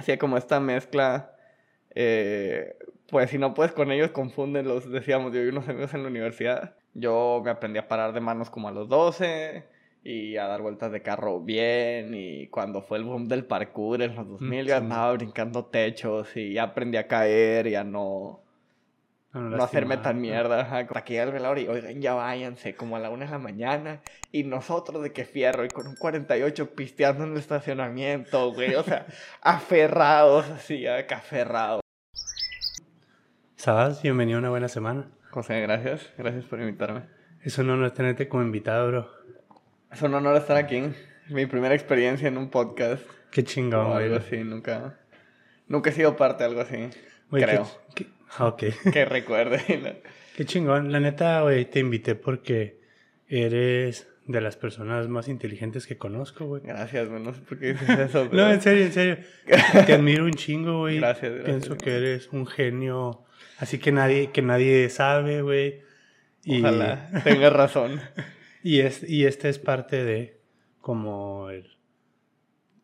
hacía como esta mezcla. eh, pues si no puedes con ellos, confúndenlos. Decíamos, yo y unos amigos en la universidad. Yo me aprendí a parar de manos como a los 12 y a dar vueltas de carro bien. Y cuando fue el boom del parkour en los 2000, yo sí. andaba brincando techos y ya aprendí a caer y a no, no hacerme tan mierda. Hasta que el velador y, oigan, ya váyanse, como a la una de la mañana. Y nosotros de que fierro, y con un 48 pisteando en el estacionamiento, güey. O sea, aferrados, así, acá aferrados. Sabas, bienvenido a una buena semana. José, gracias. Gracias por invitarme. Es un honor tenerte como invitado, bro. Es un honor estar aquí. Mi primera experiencia en un podcast. Qué O chingón, güey. algo así, nunca... Nunca he sido parte de algo así. Güey, creo. qué- ok. Que recuerde. ¿no? Qué chingón. La neta, güey, te invité porque eres de las personas más inteligentes que conozco, güey. Gracias, güey. No sé por qué dices eso. No, en serio, en serio. Te admiro un chingo, güey. Gracias, gracias, Pienso que eres un genio. Así que nadie, que nadie sabe, güey. Y, Ojalá tengas razón. y, es, y esta es parte de como el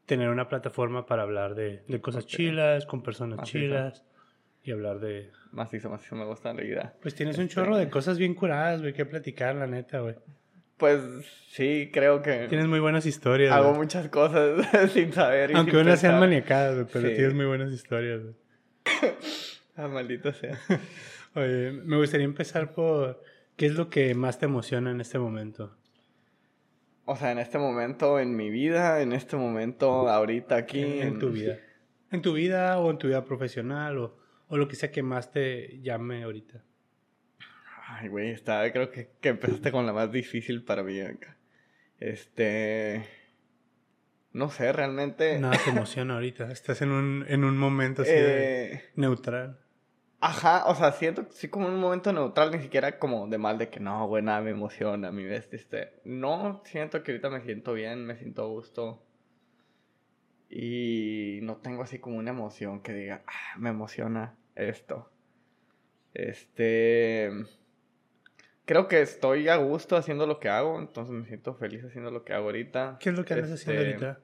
tener una plataforma para hablar de, de cosas chilas, con personas chilas. Y hablar de... Macizo, macizo, me gusta la idea. Pues tienes un Este- chorro de cosas bien curadas, güey, que platicar, la neta, güey. Pues sí, creo que Tienes muy buenas historias, hago güey. muchas cosas sin saber. y Aunque sin unas sean maniacadas, güey, pero Sí. tienes muy buenas historias, güey. Ah, maldito sea. Oye, me gustaría empezar por qué es lo que más te emociona en este momento. O sea, en este momento, en mi vida, en este momento, ahorita aquí. en, en tu vida. En tu vida o en tu vida profesional o, o lo que sea que más te llame ahorita. Ay, güey, está, creo que, que empezaste con la más difícil para mí acá. Este. No sé, realmente. Nada te emociona ahorita. Estás en un, en un momento así de eh, neutral. Ajá, o sea, siento sí como un momento neutral, ni siquiera como de mal de que no, güey, nada me emociona, mi bestia, este. No, siento que ahorita me siento bien, me siento a gusto. Y no tengo así como una emoción que diga, ah, me emociona esto. Este. Creo que estoy a gusto haciendo lo que hago, entonces me siento feliz haciendo lo que hago ahorita. ¿Qué es lo que andas haciendo Este, ahorita?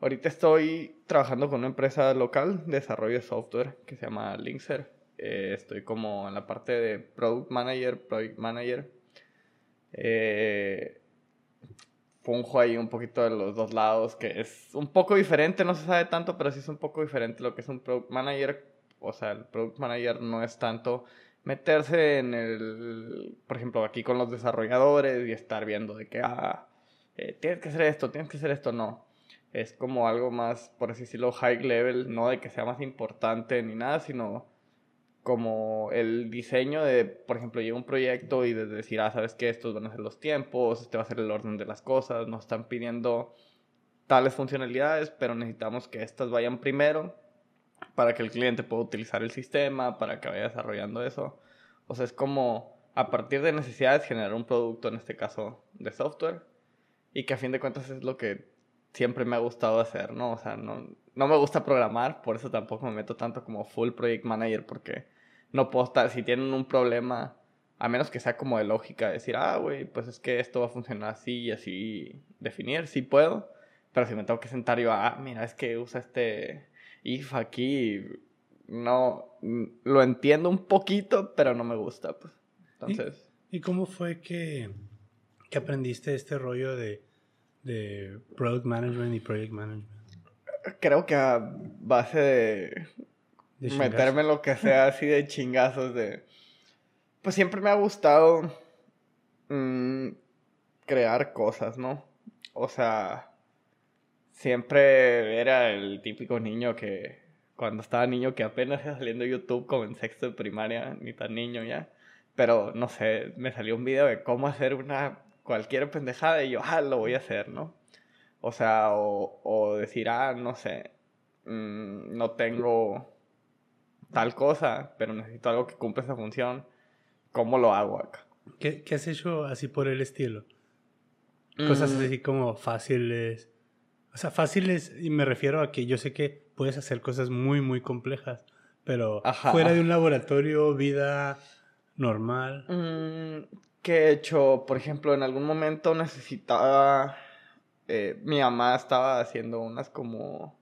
Ahorita estoy trabajando con una empresa local de desarrollo de software que se llama Linkser. Eh, estoy como en la parte de Product Manager, Project Manager. Eh, funjo ahí un poquito de los dos lados, que es un poco diferente, no se sabe tanto, pero sí es un poco diferente lo que es un Product Manager. O sea, el Product Manager no es tanto meterse en el, por ejemplo, aquí con los desarrolladores y estar viendo de que, ah, eh, tienes que hacer esto, tienes que hacer esto, no. Es como algo más, por así decirlo, high level, no de que sea más importante ni nada, sino como el diseño de, por ejemplo, llega un proyecto y de decir, ah, sabes que estos van a ser los tiempos, este va a ser el orden de las cosas, nos están pidiendo tales funcionalidades, pero necesitamos que estas vayan primero para que el cliente pueda utilizar el sistema, para que vaya desarrollando eso. O sea, es como a partir de necesidades generar un producto, en este caso de software, y que a fin de cuentas es lo que siempre me ha gustado hacer, ¿no? O sea, no, no me gusta programar, por eso tampoco me meto tanto como full project manager, porque no puedo estar, si tienen un problema, a menos que sea como de lógica, decir, ah, güey, pues es que esto va a funcionar así y así, definir, sí puedo, pero si me tengo que sentar yo, ah, mira, es que usa este if aquí, no, mm, lo entiendo un poquito, pero no me gusta, pues. Entonces, ¿Y cómo fue que, que aprendiste este rollo de, de Product Management y Project Management? creo que a base de De meterme en lo que sea así de chingazos de... Pues siempre me ha gustado mm, crear cosas, ¿no? O sea, siempre era el típico niño que cuando estaba niño que apenas iba saliendo YouTube como en sexto de primaria, ni tan niño ya. Pero no sé, me salió un video de cómo hacer una cualquier pendejada y yo, ah, lo voy a hacer, ¿no? O sea, o, o decir, ah, no sé, mm, no tengo tal cosa, pero necesito algo que cumpla esa función. ¿Cómo lo hago acá? ¿Qué, qué has hecho así por el estilo? Cosas Mm, así como fáciles. O sea, fáciles, y me refiero a que yo sé que puedes hacer cosas muy, muy complejas, pero Ajá. fuera de un laboratorio, vida normal. Mm, ¿Qué he hecho? Por ejemplo, en algún momento necesitaba... eh, mi mamá estaba haciendo unas como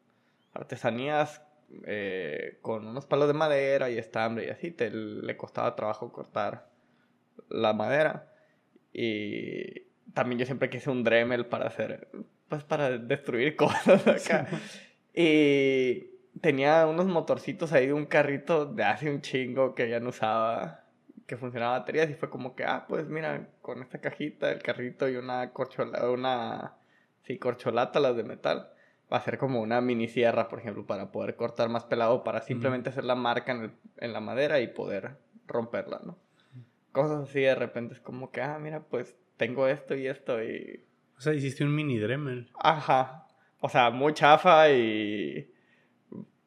artesanías eh, con unos palos de madera y estambre y así, te, le costaba trabajo cortar la madera. Y también yo siempre quise un Dremel para hacer, pues para destruir cosas acá. Y tenía unos motorcitos ahí de un carrito de hace un chingo que ya no usaba, que funcionaba baterías y fue como que, ah, pues mira, con esta cajita, el carrito y una corcholata, una, sí, corcholata, las de metal va a ser como una mini sierra, por ejemplo, para poder cortar más pelado, para simplemente hacer la marca en, el, en, la madera y poder romperla, ¿no? Cosas así de repente es como que, ah, mira, pues tengo esto y esto y... O sea, hiciste un mini Dremel. Ajá. O sea, muy chafa y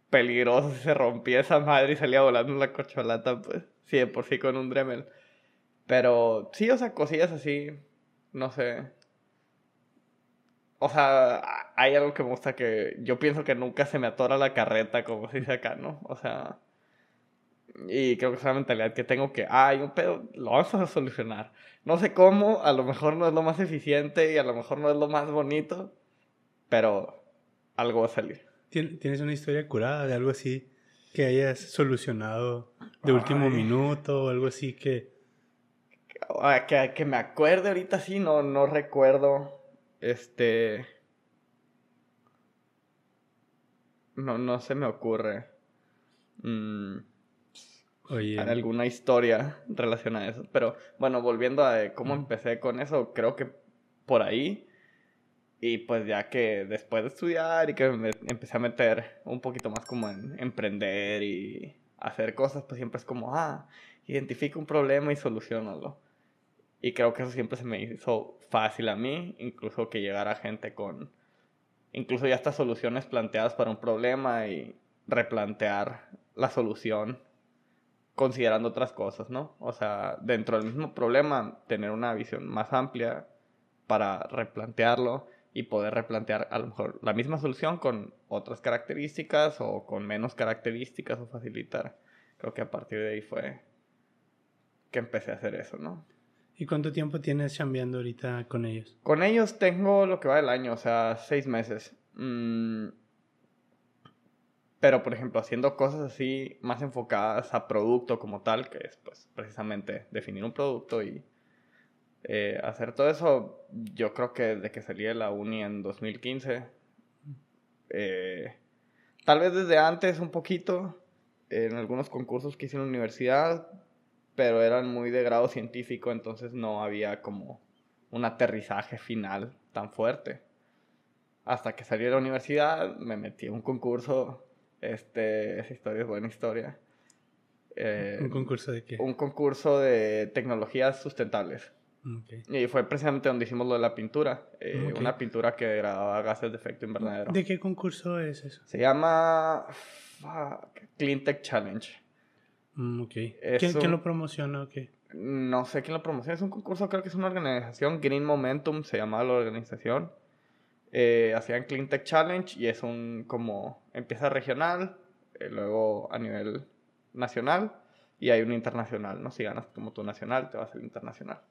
peligroso si se rompía esa madre y salía volando la corcholata, pues sí, de por sí con un Dremel. Pero sí, o sea, cosillas así, no sé. O sea, hay algo que me gusta que yo pienso que nunca se me atora la carreta, como se dice acá, ¿no? O sea, y creo que es una mentalidad que tengo que, ah, hay un pedo, lo vamos a solucionar. No sé cómo, a lo mejor no es lo más eficiente y a lo mejor no es lo más bonito, pero algo va a salir. ¿Tienes una historia curada de algo así que hayas solucionado de último minuto o algo así que... Ah, que... Que me acuerde ahorita sí, no, no recuerdo. Este. No, no se me ocurre. Mm, Oye. Alguna historia relacionada a eso. Pero bueno, volviendo a cómo empecé con eso, creo que por ahí. Y pues ya que después de estudiar y que me empecé a meter un poquito más como en emprender y hacer cosas, pues siempre es como, ah, identifica un problema y solucionalo. Y creo que eso siempre se me hizo fácil a mí, incluso que llegara gente con, incluso ya estas soluciones planteadas para un problema y replantear la solución considerando otras cosas, ¿no? O sea, dentro del mismo problema, tener una visión más amplia para replantearlo y poder replantear a lo mejor la misma solución con otras características o con menos características o facilitar. Creo que a partir de ahí fue que empecé a hacer eso, ¿no? ¿Y cuánto tiempo tienes chambeando ahorita con ellos? Con ellos tengo lo que va del año, o sea, seis meses. Mm, pero, por ejemplo, haciendo cosas así más enfocadas a producto como tal, que es pues precisamente definir un producto y eh, hacer todo eso, yo creo que desde que salí de la uni en 2015, eh, tal vez desde antes un poquito, en algunos concursos que hice en la universidad, pero eran muy de grado científico, entonces no había como un aterrizaje final tan fuerte. Hasta que salí de la universidad, me metí en un concurso, este, esa historia es buena historia. Eh, ¿Un concurso de qué? Un concurso de tecnologías sustentables. Y fue precisamente donde hicimos lo de la pintura. Eh, una pintura que grababa gases de efecto invernadero. ¿De qué concurso es eso? Se llama Clean Tech Challenge. Mm, ¿Quién, lo promociona o qué? No sé quién lo promociona. Es un concurso, creo que es una organización. Green Momentum se llama la organización. Eh, hacían Clean Tech Challenge y es un como empieza regional, eh, luego a nivel nacional y hay un internacional, ¿no? Si ganas como tu nacional, te vas al internacional.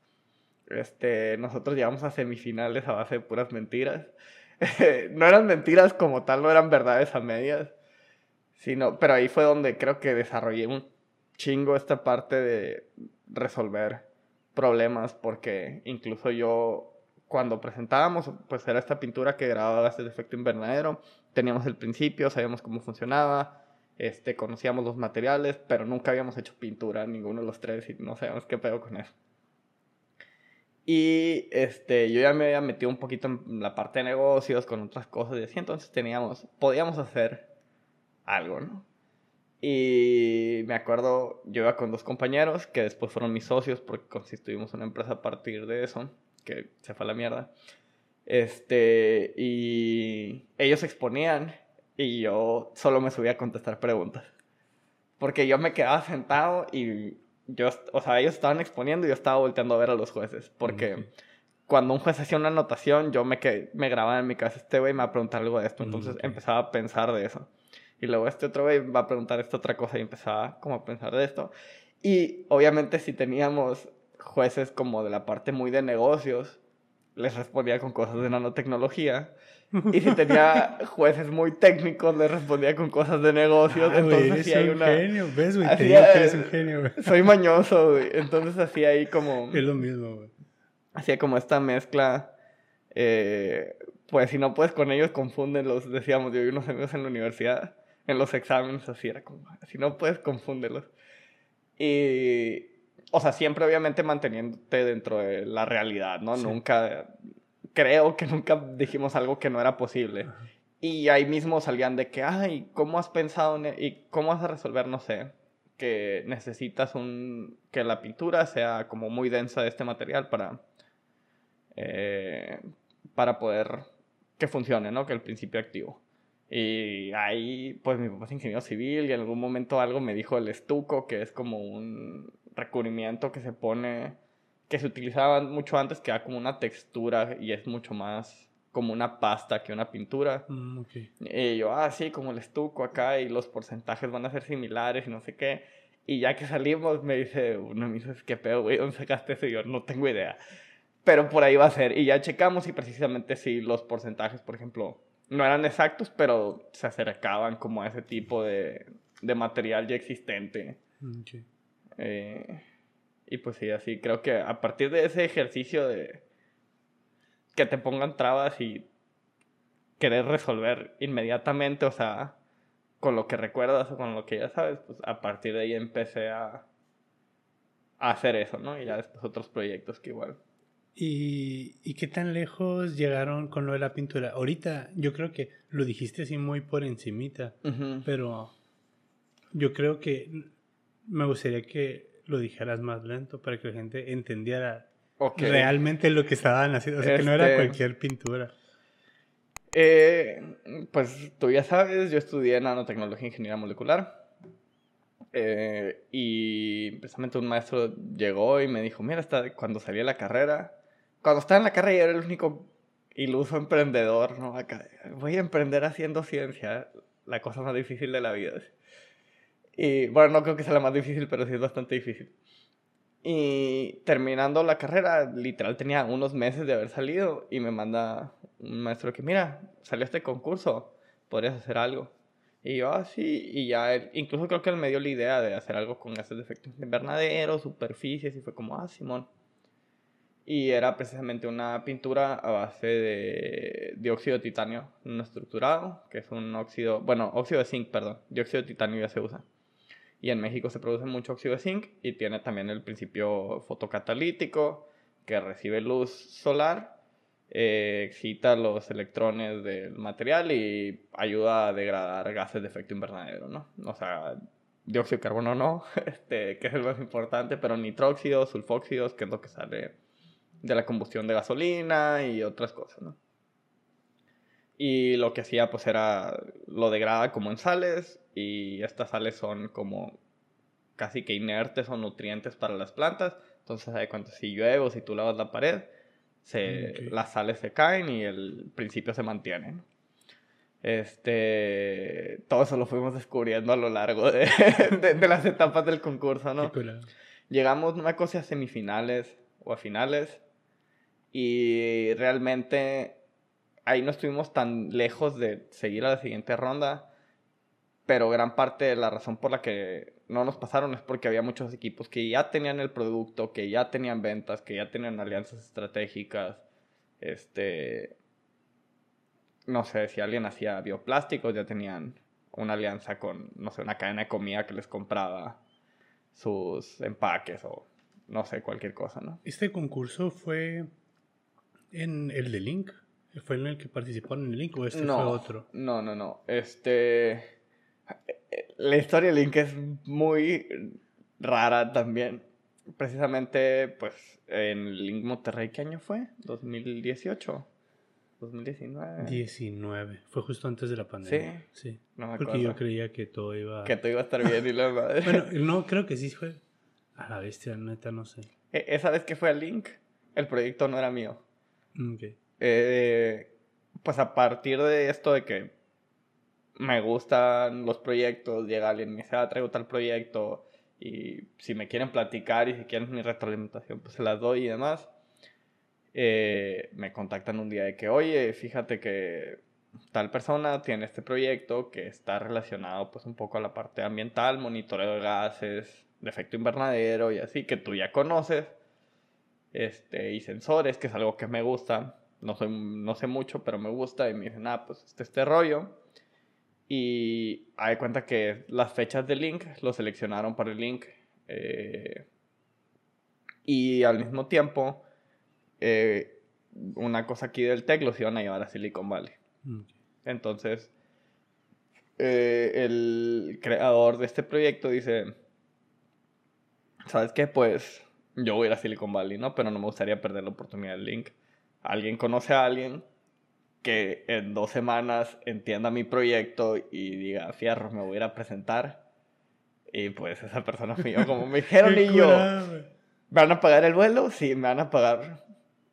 Este, nosotros llegamos a semifinales a base de puras mentiras. no eran mentiras como tal, no eran verdades a medias. Sino, pero ahí fue donde creo que desarrollé un chingo esta parte de resolver problemas, porque incluso yo, cuando presentábamos, pues era esta pintura que grababa este efecto invernadero, teníamos el principio, sabíamos cómo funcionaba, este, conocíamos los materiales, pero nunca habíamos hecho pintura, ninguno de los tres, y no sabíamos qué pedo con eso. Y este, yo ya me había metido un poquito en la parte de negocios, con otras cosas, y así, entonces teníamos, podíamos hacer algo, ¿no? Y me acuerdo, yo iba con dos compañeros que después fueron mis socios porque constituimos una empresa a partir de eso, que se fue a la mierda. Este, y ellos exponían y yo solo me subía a contestar preguntas. Porque yo me quedaba sentado y yo, o sea, ellos estaban exponiendo y yo estaba volteando a ver a los jueces. Porque cuando un juez hacía una anotación, yo me, me grababa en mi casa, este güey me va a preguntar algo de esto. Entonces empezaba a pensar de eso. Y luego este otro güey va a preguntar esta otra cosa y empezaba como a pensar de esto. Y obviamente si teníamos jueces como de la parte muy de negocios, les respondía con cosas de nanotecnología. Y si tenía jueces muy técnicos, le respondía con cosas de negocios. Ah, entonces eres sí hay un una. genio. ¿Ves, güey? Te digo que eres un genio, güey. Soy mañoso, güey. Entonces hacía ahí como. Es lo mismo, güey. Hacía como esta mezcla. eh, pues si no puedes con ellos, confúndelos. Decíamos yo y unos amigos en la universidad. En los exámenes, así era como. Si no puedes, confúndelos. Y. O sea, siempre obviamente manteniéndote dentro de la realidad, ¿no? Sí. Nunca. Creo que nunca dijimos algo que no era posible. Ajá. Y ahí mismo salían de que, ay, ¿cómo has pensado en e- y cómo vas a resolver, no sé, que necesitas un, que la pintura sea como muy densa de este material para, eh, para poder que funcione, ¿no? Que el principio activo. Y ahí, pues mi papá es ingeniero civil y en algún momento algo me dijo el estuco, que es como un recubrimiento que se pone, que se utilizaba mucho antes, que da como una textura y es mucho más como una pasta que una pintura. Mm, ok. Y yo, ah, sí, como el estuco acá y los porcentajes van a ser similares y no sé qué. Y ya que salimos, me dice uno, me dice, ¿qué pedo, güey? ¿Dónde sacaste eso? Y yo, no tengo idea. Pero por ahí va a ser. Y ya checamos y precisamente sí, los porcentajes, por ejemplo, no eran exactos, pero se acercaban como a ese tipo de, de material ya existente. Mm. Eh, y pues sí, así creo que a partir de ese ejercicio de que te pongan trabas y querer resolver inmediatamente, o sea, con lo que recuerdas o con lo que ya sabes, pues a partir de ahí empecé a, a hacer eso, ¿no? Y ya después otros proyectos que igual. ¿Y, ¿Y qué tan lejos llegaron con lo de la pintura? Ahorita yo creo que lo dijiste así muy por encimita, pero yo creo que me gustaría que lo dijeras más lento para que la gente entendiera realmente lo que estaban haciendo. O sea, que no era Este- cualquier pintura. Eh, pues tú ya sabes, yo estudié nanotecnología e ingeniería molecular. Eh, y precisamente un maestro llegó y me dijo, mira, hasta cuando salí de la carrera, cuando estaba en la carrera yo era el único iluso emprendedor, ¿no? Acá, voy a emprender haciendo ciencia, la cosa más difícil de la vida. Y bueno, no creo que sea la más difícil, pero sí es bastante difícil. Y terminando la carrera, literal tenía unos meses de haber salido y me manda un maestro que, mira, salió este concurso, podrías hacer algo. Y yo, ah, sí, y ya, él- incluso creo que él me dio la idea de hacer algo con gases de efecto invernadero, superficies, y fue como, ah, Simón. Y era precisamente una pintura a base de dióxido de titanio no estructurado, que es un óxido, bueno, óxido de zinc, perdón, dióxido de titanio ya se usa. Y en México se produce mucho óxido de zinc y tiene también el principio fotocatalítico que recibe luz solar, eh, excita los electrones del material y ayuda a degradar gases de efecto invernadero, ¿no? O sea, dióxido de carbono no, este, que es el más importante, pero nitróxidos, sulfóxidos, que es lo que sale de la combustión de gasolina y otras cosas, ¿no? Y lo que hacía pues era lo degrada como en sales y estas sales son como casi que inertes o nutrientes para las plantas. Entonces, cuando si llueve o si tú lavas la pared, se, Ok. las sales se caen y el principio se mantiene. ¿no? Este, todo eso lo fuimos descubriendo a lo largo de, de- de las etapas del concurso, ¿no? Llegamos, una cosa, a semifinales o a finales. Y realmente ahí no estuvimos tan lejos de seguir a la siguiente ronda. Pero gran parte de la razón por la que no nos pasaron es porque había muchos equipos que ya tenían el producto, que ya tenían ventas, que ya tenían alianzas estratégicas. Este. No sé, si alguien hacía bioplásticos, ya tenían una alianza con, no sé, una cadena de comida que les compraba sus empaques o no sé, cualquier cosa, ¿no? Este concurso fue en el de Link. ¿Fue en el que participaron en Link o este no, fue otro? No, no, no. Este. La historia de Link es muy rara también. Precisamente, pues, en Link Monterrey, ¿qué año fue? ¿2018? ¿2019? 19. Fue justo antes de la pandemia. Sí. No me Porque acuerdo. yo creía que todo iba. Que todo iba a estar bien y la madre. Bueno, no, creo que sí fue. A la bestia, neta, no sé. E- Esa vez que fue a Link, el proyecto no era mío. Mm, Ok. Eh, pues a partir de esto de que me gustan los proyectos, llega alguien y me dice, ah, traigo tal proyecto, y si me quieren platicar y si quieren mi retroalimentación, pues se las doy y demás. Eh, me contactan un día de que, oye, fíjate que tal persona tiene este proyecto que está relacionado pues un poco a la parte ambiental, monitoreo de gases, de efecto invernadero y así, que tú ya conoces, este, y sensores, que es algo que me gusta, no, soy, no sé mucho, pero me gusta, y me dicen, ah, pues este, este rollo, y hay cuenta que las fechas del link lo seleccionaron para el link, eh, y al mismo tiempo, eh, una cosa aquí del tech los iban a llevar a Silicon Valley. Entonces, eh, el creador de este proyecto dice, ¿sabes qué? Pues yo voy a ir a Silicon Valley, ¿no? Pero no me gustaría perder la oportunidad del link. Alguien conoce a alguien que en dos semanas entienda mi proyecto y diga, fierro, me voy a ir a presentar. Y pues esa persona fui yo, como me dijeron y yo, ¿me van a pagar el vuelo? Sí, me van a pagar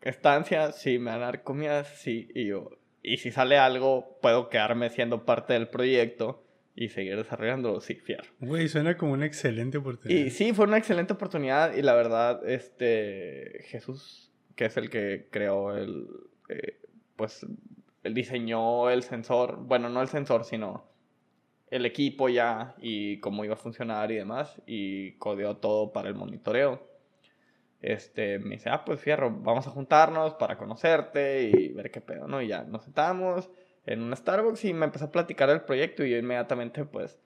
estancia, sí, me van a dar comida, sí. Y yo, y si sale algo, puedo quedarme siendo parte del proyecto y seguir desarrollándolo, sí, fiar. Güey, suena como una excelente oportunidad. Y sí, fue una excelente oportunidad y la verdad, este, Jesús, que es el que creó el, eh, pues, él diseñó el sensor, bueno, no el sensor, sino el equipo ya y cómo iba a funcionar y demás, y codeó todo para el monitoreo. Este, me dice, ah, pues fierro, vamos a juntarnos para conocerte y ver qué pedo, ¿no? Y ya nos sentamos en un Starbucks y me empezó a platicar del proyecto y yo inmediatamente pues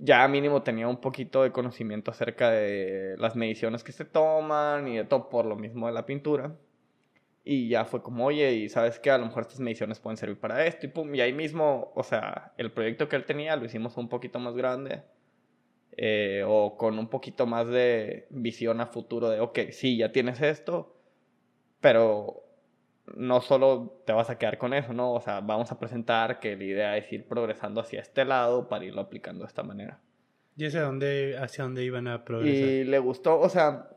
ya mínimo tenía un poquito de conocimiento acerca de las mediciones que se toman y de todo por lo mismo de la pintura. Y ya fue como, oye, y sabes que a lo mejor estas mediciones pueden servir para esto y pum. Y ahí mismo, o sea, el proyecto que él tenía lo hicimos un poquito más grande. Eh, o con un poquito más de visión a futuro de, ok, sí, ya tienes esto, pero no solo te vas a quedar con eso, ¿no? O sea, vamos a presentar que la idea es ir progresando hacia este lado para irlo aplicando de esta manera. ¿Y hacia dónde, hacia dónde iban a progresar? Y le gustó, o sea,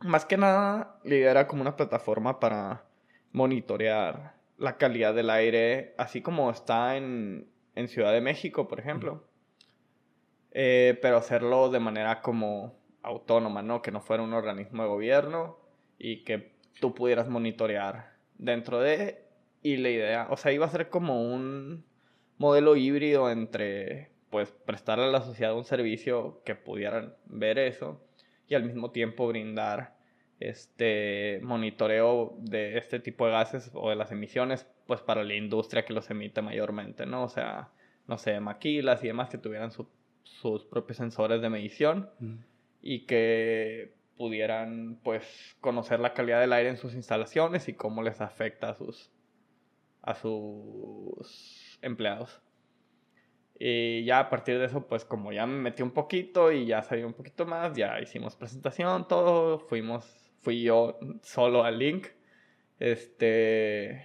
más que nada, la idea era como una plataforma para monitorear la calidad del aire, así como está en, en Ciudad de México, por ejemplo. Eh, pero hacerlo de manera como autónoma, ¿no? Que no fuera un organismo de gobierno y que tú pudieras monitorear dentro de y la idea, o sea, iba a ser como un modelo híbrido entre pues prestarle a la sociedad un servicio que pudieran ver eso y al mismo tiempo brindar este monitoreo de este tipo de gases o de las emisiones pues para la industria que los emite mayormente, ¿no? O sea, no sé, maquilas y demás que tuvieran sus propios sensores de medición mm. y que pudieran pues conocer la calidad del aire en sus instalaciones y cómo les afecta a sus a sus empleados. Y ya a partir de eso, pues como ya me metí un poquito y ya sabía un poquito más, ya hicimos presentación, todo, fuimos, fui yo solo al link. Este,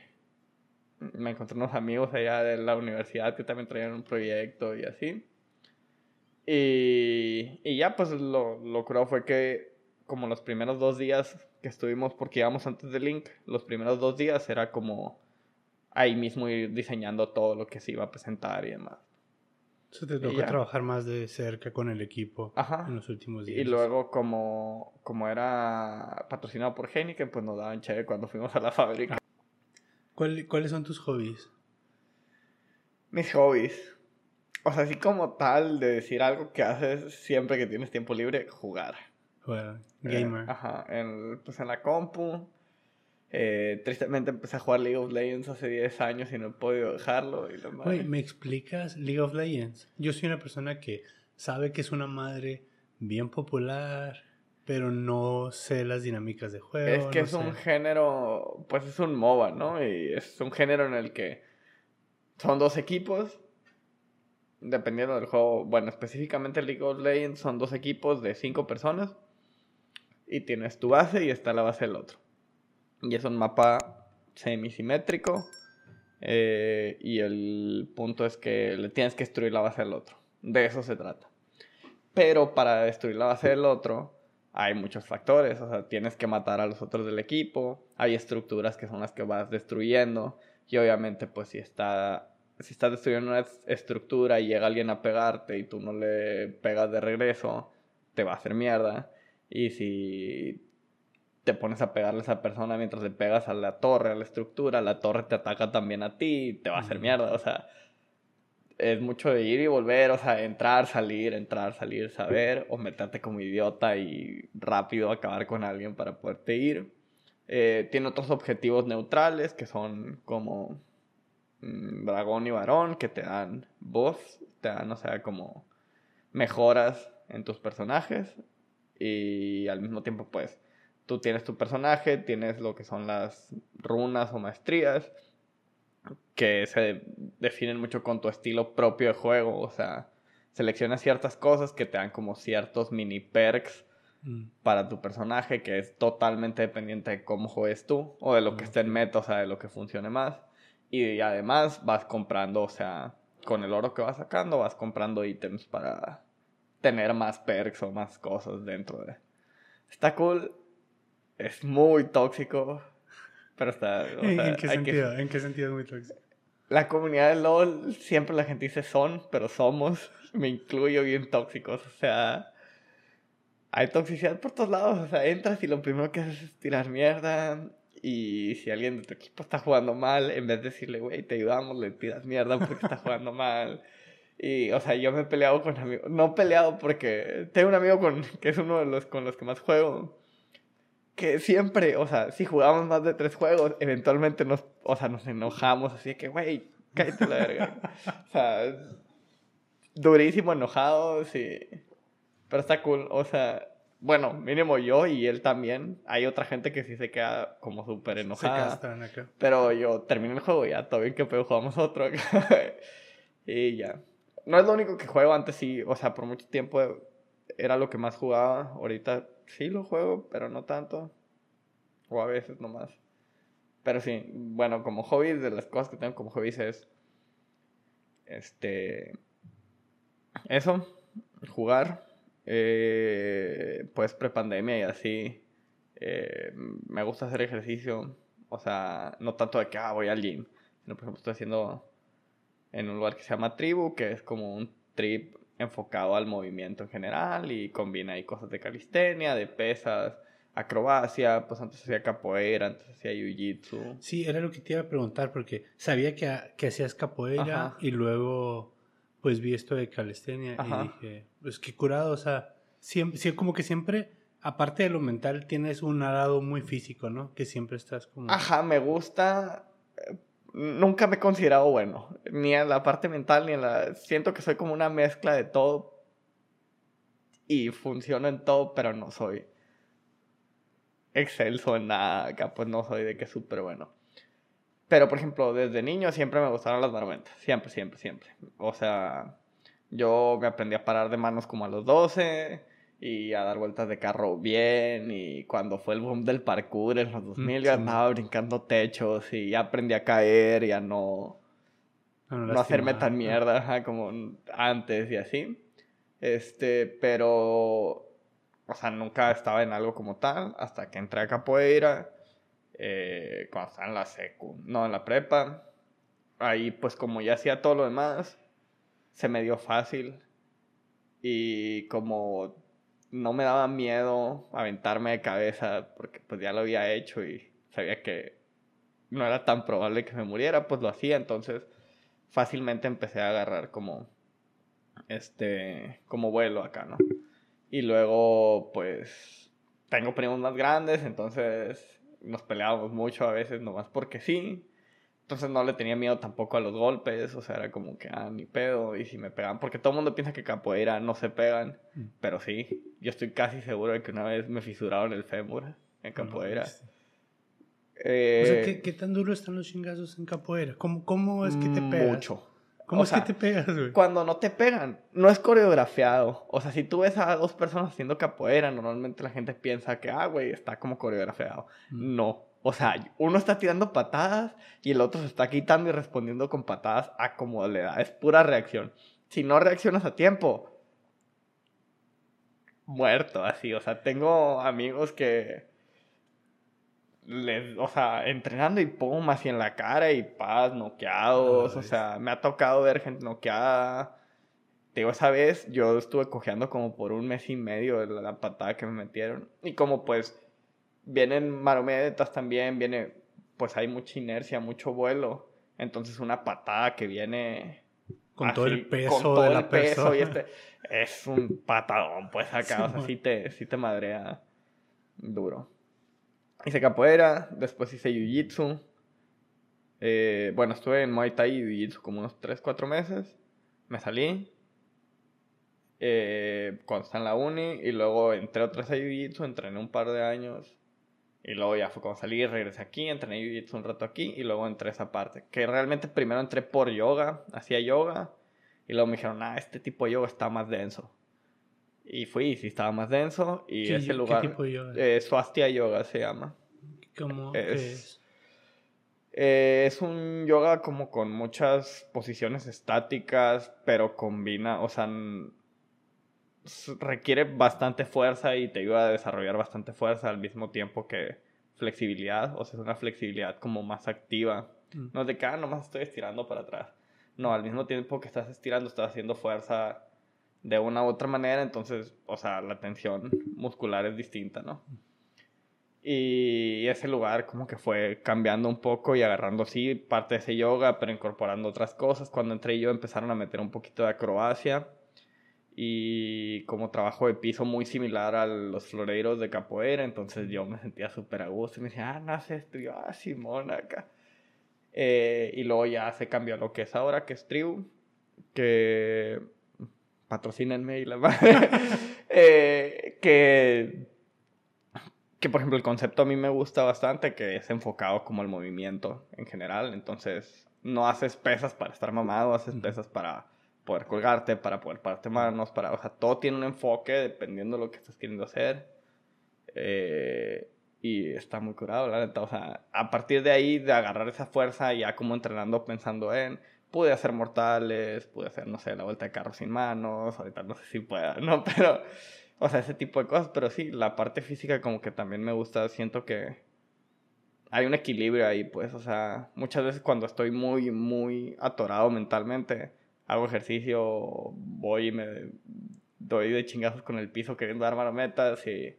me encontré unos amigos allá de la universidad que también traían un proyecto y así. Y, y ya pues lo, lo creo fue que como los primeros dos días que estuvimos, porque íbamos antes del link, los primeros dos días era como ahí mismo ir diseñando todo lo que se iba a presentar y demás. Eso te tocó trabajar más de cerca con el equipo en los últimos días. Y luego, como, como era patrocinado por Heineken, pues nos daban chévere cuando fuimos a la fábrica. ¿Cuáles son tus hobbies? Mis hobbies. O sea, así como tal, de decir algo que haces siempre que tienes tiempo libre, jugar. Eh, gamer. ajá, en, pues en la compu. Eh, tristemente empecé a jugar League of Legends hace 10 años y no he podido dejarlo. Y ¿me explicas League of Legends? Yo soy una persona que sabe que es una madre bien popular, pero no sé las dinámicas de juego. Es que es un género, pues es un MOBA, ¿no? Y es un género en el que son dos equipos, dependiendo del juego. Bueno, específicamente League of Legends son dos equipos de cinco personas y tienes tu base y está la base del otro. Y es un mapa semisimétrico eh, y el punto es que le tienes que destruir la base del otro. De eso se trata. Pero para destruir la base del otro hay muchos factores, o sea, tienes que matar a los otros del equipo, hay estructuras que son las que vas destruyendo y obviamente pues si está si estás destruyendo una estructura y llega alguien a pegarte y tú no le pegas de regreso, te va a hacer mierda. Y si te pones a pegarle a esa persona mientras le pegas a la torre, a la estructura, la torre te ataca también a ti y te va a hacer mierda, o sea, es mucho de ir y volver, o sea, entrar, salir, entrar, salir, saber, o meterte como idiota y rápido acabar con alguien para poderte ir. Eh, tiene otros objetivos neutrales que son como mm, dragón y varón, que te dan voz, te dan, o sea, como mejoras en tus personajes y al mismo tiempo pues tú tienes tu personaje, tienes lo que son las runas o maestrías que se definen mucho con tu estilo propio de juego, o sea, seleccionas ciertas cosas que te dan como ciertos mini perks mm. para tu personaje que es totalmente dependiente de cómo juegues tú o de lo que esté en meta, o sea, de lo que funcione más. Y además vas comprando, o sea, con el oro que vas sacando, vas comprando ítems para tener más perks o más cosas dentro de... Está cool, es muy tóxico, pero está... ¿En, qué sentido? ¿En qué sentido es muy tóxico? La comunidad de LOL, siempre la gente dice son, pero somos, me incluyo bien tóxicos, o sea... Hay toxicidad por todos lados, o sea, entras y lo primero que haces es tirar mierda, y si alguien de tu equipo está jugando mal, en vez de decirle, güey, te ayudamos, le tiras mierda porque está jugando mal. Y, o sea, yo me he peleado con amigos. No peleado porque tengo un amigo con, que es uno de los con los que más juego. Que siempre, o sea, si jugamos más de tres juegos, eventualmente nos, o sea, nos enojamos. Así que, güey, cállate la verga. o sea, durísimo, enojados y. Pero está cool, o sea. Bueno, mínimo yo y él también. Hay otra gente que sí se queda como súper enojada. Pero yo termino el juego ya, todo bien que puedo jugamos otro. y ya no es lo único que juego, antes sí, o sea, por mucho tiempo era lo que más jugaba, ahorita sí lo juego, pero no tanto, o a veces nomás. Pero sí, bueno, como hobby, de las cosas que tengo como hobbies es, este, eso, jugar, eh, pues prepandemia y así, eh, me gusta hacer ejercicio, o sea, no tanto de que, ah, voy al gym, sino por ejemplo estoy haciendo en un lugar que se llama Tribu, que es como un trip enfocado al movimiento en general y combina ahí cosas de calistenia, de pesas, acrobacia, pues antes hacía capoeira, antes hacía jiu-jitsu. Sí, era lo que te iba a preguntar porque sabía que, que hacías capoeira y luego pues vi esto de calistenia y dije, pues qué curado, o sea, siempre, como que siempre, aparte de lo mental, tienes un lado muy físico, ¿no? Que siempre estás como... Ajá, me gusta nunca me he considerado bueno, ni en la parte mental, ni en la... Siento que soy como una mezcla de todo y funciono en todo, pero no soy excelso en nada, acá pues no soy de que súper bueno. Pero, por ejemplo, desde niño siempre me gustaron las marometas, siempre, siempre, siempre. O sea, yo me aprendí a parar de manos como a los 12 y a dar vueltas de carro bien. Y cuando fue el boom del parkour en los 2000, yo andaba brincando techos y ya aprendí a caer y a no, no, hacerme tan mierda como antes y así. Este, pero, o sea, nunca estaba en algo como tal hasta que entré a capoeira. Eh, cuando estaba en la secu, no en la prepa. Ahí, pues, como ya hacía todo lo demás, se me dio fácil. Y como no me daba miedo aventarme de cabeza porque pues ya lo había hecho y sabía que no era tan probable que me muriera, pues lo hacía, entonces fácilmente empecé a agarrar como este como vuelo acá, ¿no? Y luego pues tengo primos más grandes, entonces nos peleábamos mucho a veces nomás porque sí. Entonces no le tenía miedo tampoco a los golpes, o sea, era como que, ah, ni pedo, y si me pegan, porque todo el mundo piensa que capoeira no se pegan, mm. pero sí, yo estoy casi seguro de que una vez me fisuraron el fémur en capoeira. Eh, o sea, ¿qué, tan duro están los chingazos en capoeira? ¿Cómo, cómo es que te pegan? Mucho. ¿Cómo es que te pegas, güey? Cuando no te pegan, no es coreografiado. O sea, si tú ves a dos personas haciendo capoeira, normalmente la gente piensa que, ah, güey, está como coreografiado. Mm. No. O sea, uno está tirando patadas y el otro se está quitando y respondiendo con patadas a como le da. Es pura reacción. Si no reaccionas a tiempo, muerto así. O sea, tengo amigos que les, o sea, entrenando y pum, así en la cara y paz, noqueados. o sea, me ha tocado ver gente noqueada. Te digo, esa vez yo estuve cojeando como por un mes y medio de la patada que me metieron. Y como pues vienen marometas también, viene, pues hay mucha inercia, mucho vuelo. Entonces una patada que viene... Con todo el peso con todo el peso y este es un patadón, pues acá, o sea, sí te, sí te madrea duro. Hice capoeira, después hice jiu-jitsu. Eh, bueno, estuve en Muay Thai y jiu-jitsu como unos 3, 4 meses. Me salí. Eh, cuando estaba en la uni. Y luego entré otra vez a jiu-jitsu, entrené un par de años. Y luego ya fue como salí, regresé aquí, entrené jiu-jitsu un rato aquí. Y luego entré a esa parte. Que realmente primero entré por yoga, hacía yoga. Y luego me dijeron, ah, este tipo de yoga está más denso. Y fui, y sí estaba más denso. Y ese lugar. ¿Qué tipo de yoga? Eh, Swastika Yoga se llama. ¿Cómo es? Eh, es un yoga como con muchas posiciones estáticas, pero combina, o sea, requiere bastante fuerza y te ayuda a desarrollar bastante fuerza al mismo tiempo que flexibilidad, o sea, es una flexibilidad como más activa. Mm. No es de que, ah, nomás estoy estirando para atrás. No, al mismo tiempo que estás estirando, estás haciendo fuerza de una u otra manera, entonces, o sea, la tensión muscular es distinta, ¿no? Y ese lugar como que fue cambiando un poco y agarrando sí parte de ese yoga, pero incorporando otras cosas. Cuando entré yo empezaron a meter un poquito de acrobacia y como trabajo de piso muy similar a los floreiros de capoeira, entonces yo me sentía súper a gusto y me decía, ah, no sé esto, yo, ah, Simón, acá. Eh, y luego ya se cambió a lo que es ahora, que es Tribu, que patrocínenme y la madre. Eh, que, que, por ejemplo, el concepto a mí me gusta bastante, que es enfocado como el movimiento en general. Entonces, no haces pesas para estar mamado, haces pesas para poder colgarte, para poder pararte manos, para, o sea, todo tiene un enfoque dependiendo de lo que estás queriendo hacer. Eh, y está muy curado, la neta. O sea, a partir de ahí, de agarrar esa fuerza, ya como entrenando, pensando en pude hacer mortales, pude hacer, no sé, la vuelta de carro sin manos, ahorita no sé si pueda, ¿no? Pero, o sea, ese tipo de cosas, pero sí, la parte física como que también me gusta, siento que hay un equilibrio ahí, pues, o sea, muchas veces cuando estoy muy, muy atorado mentalmente, hago ejercicio, voy y me doy de chingazos con el piso queriendo dar marometas y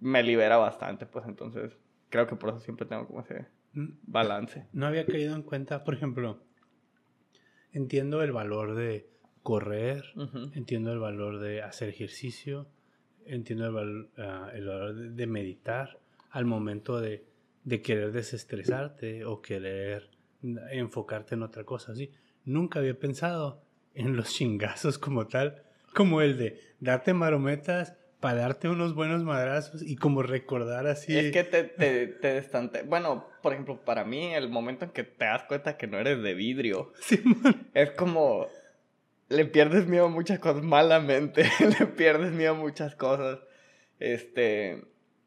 me libera bastante, pues entonces creo que por eso siempre tengo como ese mm. balance. No había caído en cuenta, por ejemplo, entiendo el valor de correr, entiendo el valor de hacer ejercicio, entiendo el, ah, valor de, meditar al momento de, querer desestresarte o querer enfocarte en otra cosa. ¿sí? Nunca había pensado en los chingazos como tal, como el de darte marometas para darte unos buenos madrazos y como recordar así. Es que te, te, te Bueno, por ejemplo, para mí, el momento en que te das cuenta que no eres de vidrio, es como. Le pierdes miedo a muchas cosas malamente. le pierdes miedo a muchas cosas. Este.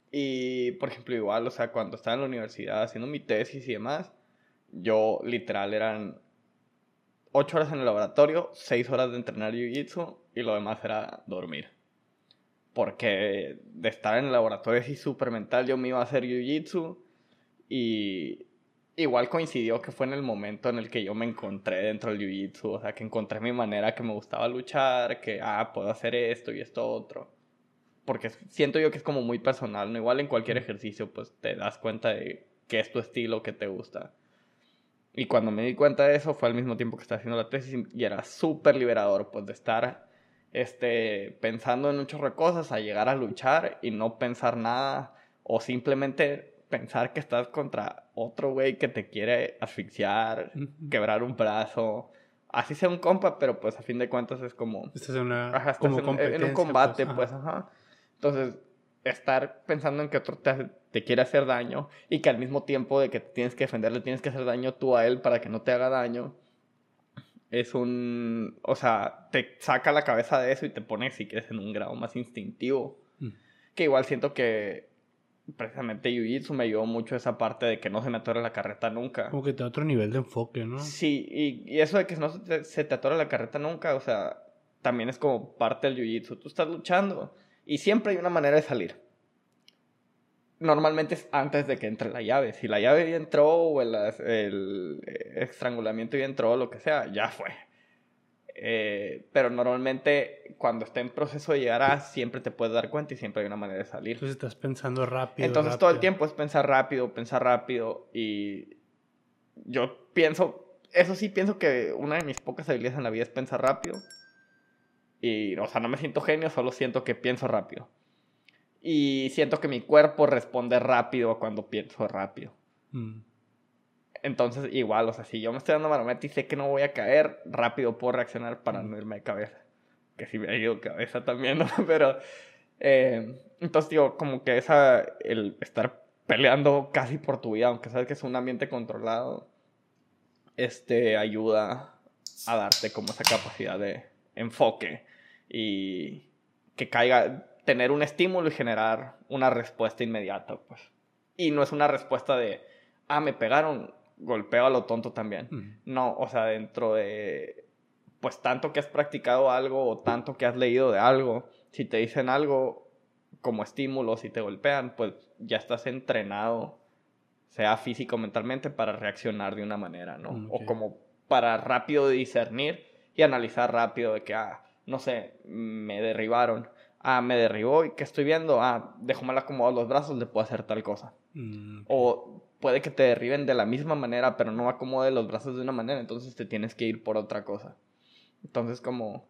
Y, por ejemplo, igual, o sea, cuando estaba en la universidad haciendo mi tesis y demás, yo literal eran ocho horas en el laboratorio, seis horas de entrenar jiu-jitsu y lo demás era dormir porque de estar en el laboratorio así súper mental, yo me iba a hacer jiu-jitsu y igual coincidió que fue en el momento en el que yo me encontré dentro del jiu-jitsu, o sea, que encontré mi manera, que me gustaba luchar, que, ah, puedo hacer esto y esto otro. Porque siento yo que es como muy personal, ¿no? Igual en cualquier ejercicio, pues te das cuenta de qué es tu estilo, qué te gusta. Y cuando me di cuenta de eso, fue al mismo tiempo que estaba haciendo la tesis y era súper liberador, pues de estar este, pensando en muchas cosas, a llegar a luchar y no pensar nada, o simplemente pensar que estás contra otro güey que te quiere asfixiar, quebrar un brazo, así sea un compa, pero pues a fin de cuentas es como... Estás en, una, como en, un combate, pues, ajá. Entonces, estar pensando en que otro te, te, quiere hacer daño y que al mismo tiempo de que tienes que defenderle, tienes que hacer daño tú a él para que no te haga daño es un, o sea, te saca la cabeza de eso y te pone, si quieres, en un grado más instintivo. Mm. Que igual siento que precisamente Jiu-Jitsu me ayudó mucho esa parte de que no se me atore la carreta nunca. Como que te da otro nivel de enfoque, ¿no? Sí, y, eso de que no se te, atore la carreta nunca, o sea, también es como parte del Jiu-Jitsu. Tú estás luchando y siempre hay una manera de salir normalmente es antes de que entre la llave. Si la llave ya entró o el, el estrangulamiento ya entró, lo que sea, ya fue. Eh, pero normalmente cuando está en proceso de llegar a, siempre te puedes dar cuenta y siempre hay una manera de salir. Entonces estás pensando rápido. Entonces todo el tiempo es pensar rápido, pensar rápido y yo pienso, eso sí pienso que una de mis pocas habilidades en la vida es pensar rápido. Y, o sea, no me siento genio, solo siento que pienso rápido. Y siento que mi cuerpo responde rápido cuando pienso rápido. Mm. Entonces, igual, o sea, si yo me estoy dando marometa y sé que no voy a caer, rápido puedo reaccionar para no irme de cabeza. Que si me ha ido cabeza también, ¿no? Pero, eh, entonces, digo, como que esa, el estar peleando casi por tu vida, aunque sabes que es un ambiente controlado, este, ayuda a darte como esa capacidad de enfoque y que caiga, tener un estímulo y generar una respuesta inmediata, pues. Y no es una respuesta de, ah, me pegaron, golpeo a lo tonto también. No, o sea, dentro de, pues tanto que has practicado algo o tanto que has leído de algo, si te dicen algo como estímulo, si te golpean, pues ya estás entrenado, sea físico o mentalmente, para reaccionar de una manera, ¿no? Mm, o como para rápido discernir y analizar rápido de que, ah, no sé, me derribaron. Ah, me derribó y ¿qué estoy viendo? Ah, dejo mal acomodados los brazos, le puedo hacer tal cosa. Mm, o puede que te derriben de la misma manera, pero no acomode los brazos de una manera, entonces te tienes que ir por otra cosa. Entonces, como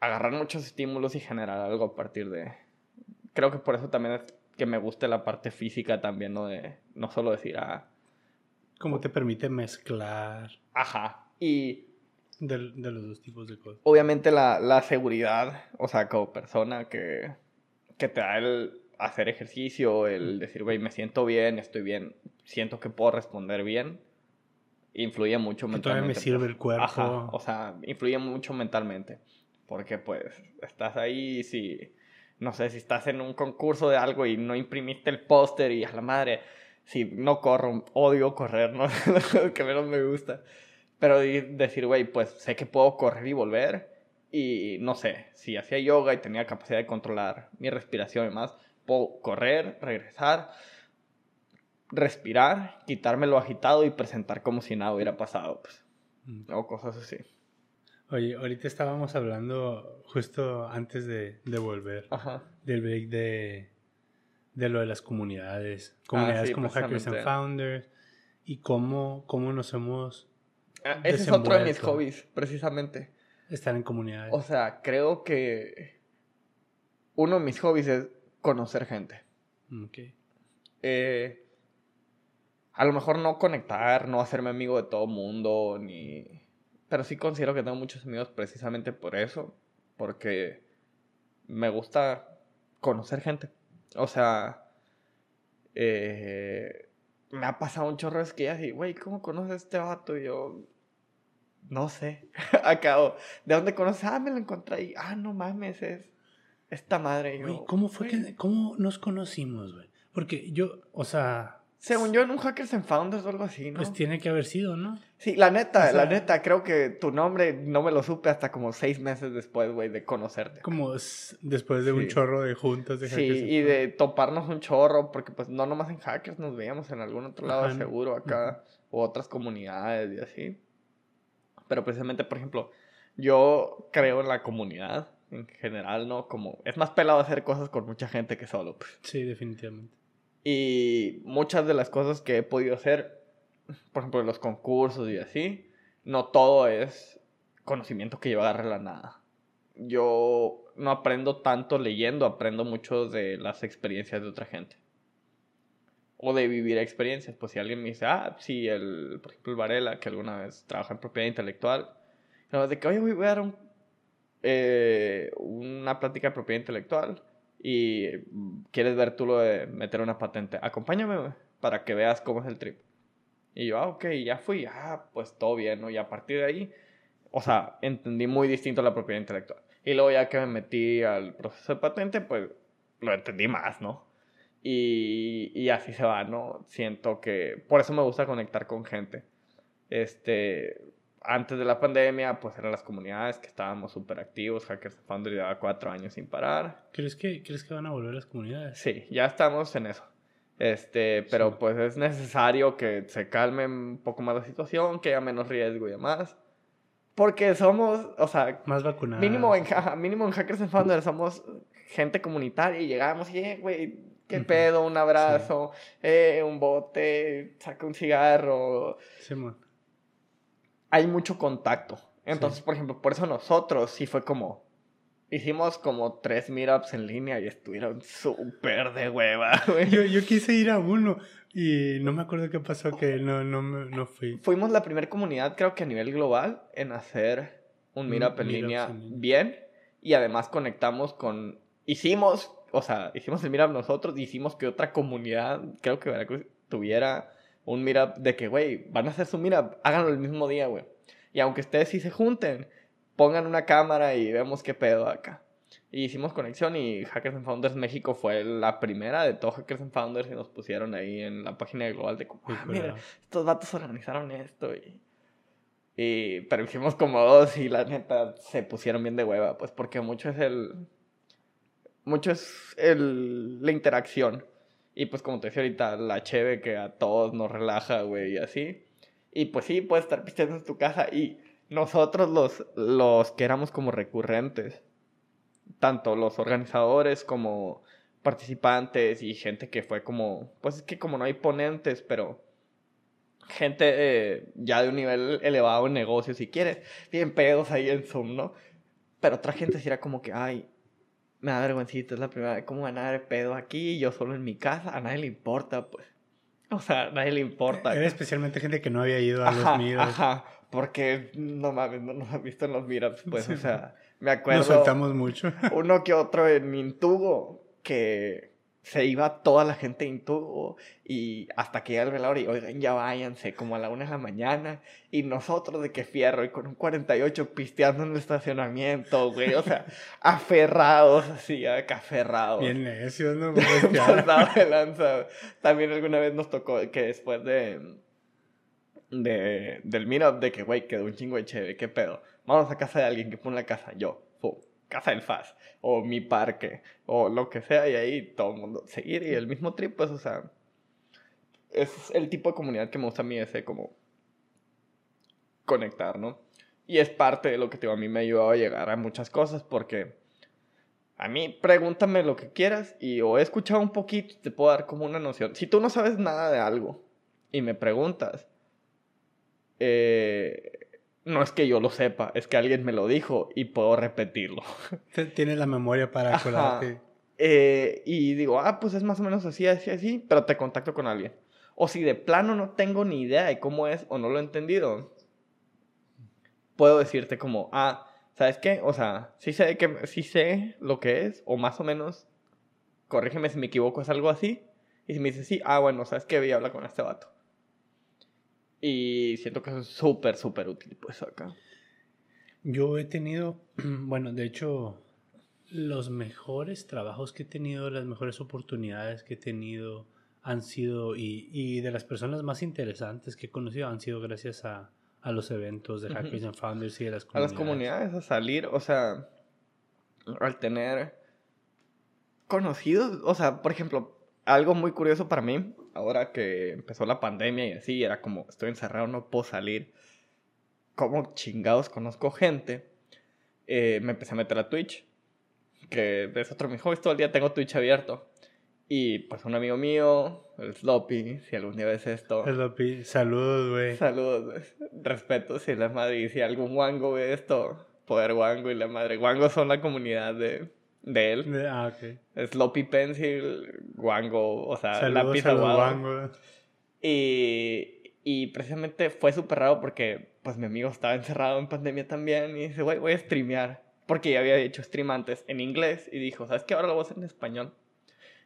agarrar muchos estímulos y generar algo a partir de... Creo que por eso también es que me guste la parte física también, ¿no? De no solo decir, ah... Como te permite mezclar. Ajá. Y... De, de los dos tipos de cosas. Obviamente la, la seguridad, o sea, como persona que, que te da el hacer ejercicio, el decir, güey, me siento bien, estoy bien, siento que puedo responder bien, influye mucho mentalmente. Todavía me sirve el cuerpo. Ajá, o sea, influye mucho mentalmente. Porque pues estás ahí, si, no sé, si estás en un concurso de algo y no imprimiste el póster y a la madre, si no corro, odio correr, ¿no? lo que menos me gusta. Pero decir, güey, pues sé que puedo correr y volver. Y no sé, si hacía yoga y tenía capacidad de controlar mi respiración y demás, correr, regresar, respirar, quitarme lo agitado y presentar como si nada hubiera pasado, pues. Mm. O cosas así. Oye, ahorita estábamos hablando justo antes de, de volver del break de, de lo de las comunidades, comunidades ah, como Hackers and Founders y cómo, cómo nos hemos... Ah, ese es otro de mis hobbies, precisamente. Estar en comunidades. O sea, creo que uno de mis hobbies es conocer gente. Ok. Eh, a lo mejor no conectar, no hacerme amigo de todo mundo, ni... Pero sí considero que tengo muchos amigos precisamente por eso, porque me gusta conocer gente. O sea, eh, me ha pasado un chorro de que y, güey, ¿cómo conoces a este vato? Y yo, no sé. Acabo, ¿de dónde conoces? Ah, me lo encontré ahí. Ah, no mames, es esta madre. Yo, ¿cómo fue que, cómo nos conocimos, güey? Porque yo, o sea... Según yo, en un Hackers and Founders o algo así, ¿no? Pues tiene que haber sido, ¿no? Sí, la neta, la neta, creo que tu nombre no me lo supe hasta como seis meses después, güey, de conocerte. Como después de un chorro de juntas de Hackers. Sí, y de toparnos un chorro, porque pues no nomás en Hackers nos veíamos en algún otro lado seguro acá, o otras comunidades y así. Pero precisamente, por ejemplo, yo creo en la comunidad en general, ¿no? Como es más pelado hacer cosas con mucha gente que solo. Pues. Sí, definitivamente. Y muchas de las cosas que he podido hacer, por ejemplo, en los concursos y así, no todo es conocimiento que yo agarre la nada. Yo no aprendo tanto leyendo, aprendo mucho de las experiencias de otra gente. O de vivir experiencias. Pues si alguien me dice, ah, sí, el, por ejemplo, el Varela, que alguna vez trabaja en propiedad intelectual, de que, oye, voy a dar un eh, una plática de propiedad intelectual y quieres ver tú lo de meter una patente, acompáñame para que veas cómo es el trip. Y yo, ah, ok, ya fui, ah, pues todo bien, ¿no? Y a partir de ahí, o sea, entendí muy distinto la propiedad intelectual. Y luego ya que me metí al proceso de patente, pues lo entendí más, ¿no? Y, y así se va, ¿no? Siento que por eso me gusta conectar con gente. Este, antes de la pandemia, pues eran las comunidades que estábamos súper activos. Hackers Foundry lleva cuatro años sin parar. ¿Crees que, ¿Crees que van a volver las comunidades? Sí, ya estamos en eso. Este, pero pues es necesario que se calme un poco más la situación, que haya menos riesgo y demás. Porque somos, o sea... Más vacunados. Mínimo en, mínimo en Hackers and Founders somos gente comunitaria y llegamos y, eh, güey, qué pedo, un abrazo, eh, un bote, saca un cigarro. Sí, Hay mucho contacto. Entonces, por ejemplo, por eso nosotros sí fue como, Hicimos como tres meetups en línea y estuvieron súper de hueva, güey. Yo, yo, quise ir a uno y no me acuerdo qué pasó que no, no, no fui. Fuimos la primera comunidad, creo que a nivel global, en hacer un meetup en línea bien. Y además conectamos con... Hicimos, o sea, hicimos el meetup nosotros y hicimos que otra comunidad, creo que Veracruz, tuviera un meetup de que, güey, van a hacer su meetup, háganlo el mismo día, güey. Y aunque ustedes sí se junten, pongan una cámara y vemos qué pedo acá. Y hicimos conexión y Hackers and Founders México fue la primera de todos Hackers and Founders y nos pusieron ahí en la página global de como, ah, mira, estos vatos organizaron esto y, y... Pero hicimos como dos y la neta se pusieron bien de hueva, pues porque mucho es el... Mucho es el, la interacción. Y pues como te decía ahorita, la cheve que a todos nos relaja, güey, y así. Y pues sí, puedes estar pisteando en tu casa y nosotros los, los que éramos como recurrentes, tanto los organizadores como participantes y gente que fue como, pues es que como no hay ponentes, pero gente eh, ya de un nivel elevado en negocios, si quieres, bien pedos ahí en Zoom, ¿no? Pero otra gente sí era como que, ay, me da vergüencita, es la primera vez, ¿cómo van a dar pedo aquí? Yo solo en mi casa, a nadie le importa, pues. O sea, a nadie le importa. Era especialmente gente que no había ido a los míos. Ajá, porque no mames, no nos han visto en los meetups, pues, o sea, me acuerdo. Nos soltamos mucho. uno que otro en Intugo, que se iba toda la gente en Intugo y hasta que el velador y oigan, ya váyanse, como a la una de la mañana, y nosotros de que fierro y con un 48 pisteando en el estacionamiento, güey, o sea, aferrados así, acá aferrados. Bien necios, ¿no? de lanza. También alguna vez nos tocó que después de de, del meetup de que, güey, quedó un chingo de chévere, qué pedo. Vamos a casa de alguien que pone la casa, yo, casa del FAS, o mi parque, o lo que sea, y ahí todo el mundo seguir y el mismo trip, pues, o sea, es el tipo de comunidad que me gusta a mí, ese como conectar, ¿no? Y es parte de lo que a mí me ha ayudado a llegar a muchas cosas, porque a mí pregúntame lo que quieras y o he escuchado un poquito, te puedo dar como una noción. Si tú no sabes nada de algo y me preguntas, eh, no es que yo lo sepa, es que alguien me lo dijo y puedo repetirlo. Tienes la memoria para acordarte. Eh, y digo, ah, pues es más o menos así, así, así, pero te contacto con alguien. O si de plano no tengo ni idea de cómo es o no lo he entendido, puedo decirte como, ah, ¿sabes qué? O sea, sí sé, que, sí sé lo que es, o más o menos, corrígeme si me equivoco, es algo así. Y si me dices sí, ah, bueno, ¿sabes qué? Voy a hablar con este vato. Y siento que es súper, súper útil, pues acá. Yo he tenido, bueno, de hecho, los mejores trabajos que he tenido, las mejores oportunidades que he tenido han sido, y, y de las personas más interesantes que he conocido han sido gracias a, a los eventos de Hackers and Founders y de las comunidades. A las comunidades, a salir, o sea, al tener conocidos, o sea, por ejemplo, algo muy curioso para mí, ahora que empezó la pandemia y así, era como, estoy encerrado, no puedo salir. Como chingados conozco gente. Eh, me empecé a meter a Twitch, que es otro de mis hobbies, todo el día tengo Twitch abierto. Y pues un amigo mío, el Sloppy, si algún día ves esto. Sloppy, saludos, güey. Saludos, respeto si la madre, si algún wango ve esto, poder wango y la madre. Wango son la comunidad de, de él. Ah, ok. Sloppy Pencil, Wango, o sea, lápiz aguado. Y, y precisamente fue súper raro porque pues mi amigo estaba encerrado en pandemia también y dice, güey, voy a streamear. Porque ya había hecho stream antes en inglés y dijo, ¿sabes qué? Ahora lo voy a hacer en español.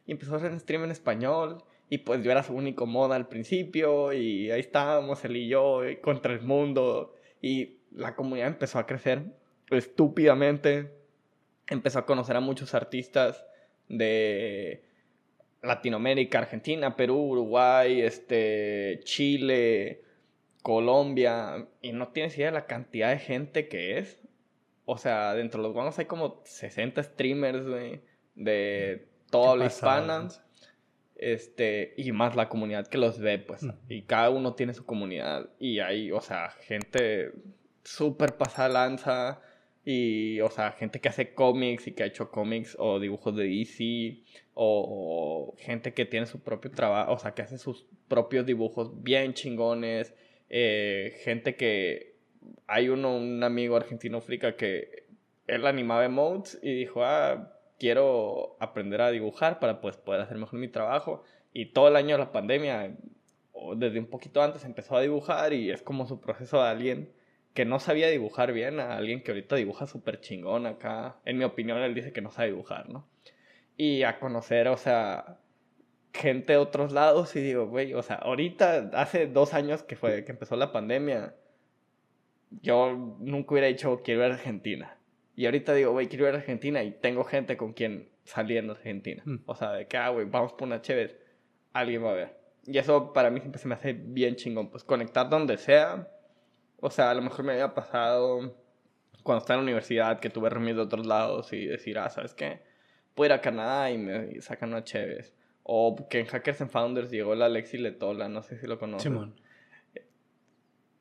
Y empezó a hacer stream en español y pues yo era su único moda al principio y ahí estábamos él y yo contra el mundo y la comunidad empezó a crecer estúpidamente empezó a conocer a muchos artistas de Latinoamérica, Argentina, Perú, Uruguay, este, Chile, Colombia, y no tienes idea de la cantidad de gente que es. O sea, dentro de los guanos hay como 60 streamers de toda la hispana. Este, y más la comunidad que los ve, pues. Y cada uno tiene su comunidad. Y hay, o sea, gente súper pasada lanza. Y, o sea, gente que hace cómics y que ha hecho cómics o dibujos de DC, o, gente que tiene su propio trabajo, o sea, que hace sus propios dibujos bien chingones, eh, gente que hay uno, un amigo argentino frica que él animaba emotes y dijo, ah, quiero aprender a dibujar para pues poder hacer mejor mi trabajo. Y todo el año de la pandemia, desde un poquito antes, empezó a dibujar y es como su proceso de alguien que no sabía dibujar bien a alguien que ahorita dibuja súper chingón acá. En mi opinión, él dice que no sabe dibujar, ¿no? Y a conocer, o sea, gente de otros lados y digo, güey, o sea, ahorita, hace dos años que fue, que empezó la pandemia, yo nunca hubiera dicho quiero ir a Argentina. Y ahorita digo, güey, quiero ir a Argentina y tengo gente con quien salir en Argentina. Mm. O sea, de que, ah, güey, vamos por una chévere, alguien va a ver. Y eso para mí siempre se me hace bien chingón, pues conectar donde sea o sea, a lo mejor me había pasado cuando estaba en la universidad que tuve reunidos de otros lados y decir, ah, ¿sabes qué? Puedo ir a Canadá y me sacan una Chévez. O que en Hackers and Founders llegó la Alexi Letola, no sé si lo conoces. Simón.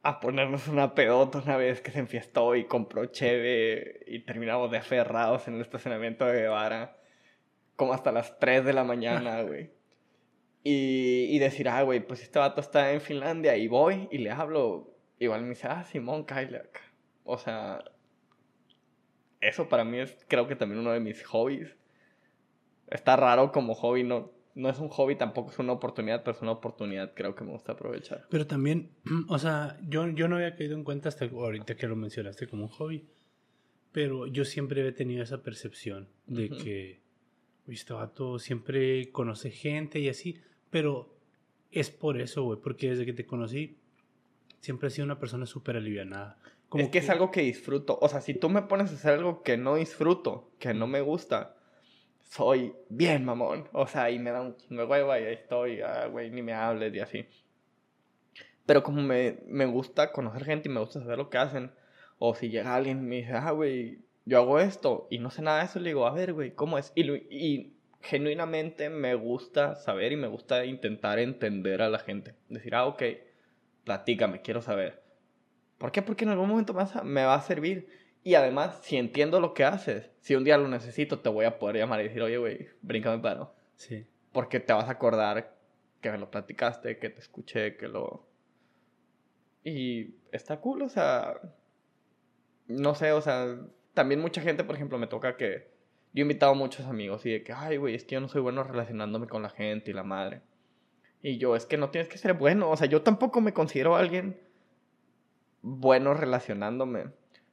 A ponernos una pedota una vez que se enfiestó y compró cheve y terminamos de aferrados en el estacionamiento de Guevara. Como hasta las 3 de la mañana, güey. Y, y decir, ah, güey, pues este vato está en Finlandia y voy y le hablo igual me dice, ah, Simón, Kyler. O sea, eso para mí es creo que también uno de mis hobbies. Está raro como hobby, no, no es un hobby, tampoco es una oportunidad, pero es una oportunidad creo que me gusta aprovechar. Pero también, o sea, yo, yo no había caído en cuenta hasta ahorita que lo mencionaste como un hobby, pero yo siempre he tenido esa percepción de que, este vato siempre conoce gente y así, pero es por eso, güey, porque desde que te conocí siempre he sido una persona súper alivianada. Como es que, es algo que disfruto. O sea, si tú me pones a hacer algo que no disfruto, que no me gusta, soy bien mamón. O sea, y me da un chingo güey, ahí estoy, ah, güey, ni me hables y así. Pero como me, me gusta conocer gente y me gusta saber lo que hacen, o si llega alguien y me dice, ah, güey, yo hago esto y no sé nada de eso, le digo, a ver, güey, ¿cómo es? Y, y genuinamente me gusta saber y me gusta intentar entender a la gente. Decir, ah, ok platícame, quiero saber. ¿Por qué? Porque en algún momento más me va a servir. Y además, si entiendo lo que haces, si un día lo necesito, te voy a poder llamar y decir, oye, güey, bríncame paro. Sí. Porque te vas a acordar que me lo platicaste, que te escuché, que lo... Y está cool, o sea... No sé, o sea... También mucha gente, por ejemplo, me toca que... Yo he invitado a muchos amigos y de que, ay, güey, es que yo no soy bueno relacionándome con la gente y la madre. Y yo, es que no tienes que ser bueno. O sea, yo tampoco me considero alguien bueno relacionándome.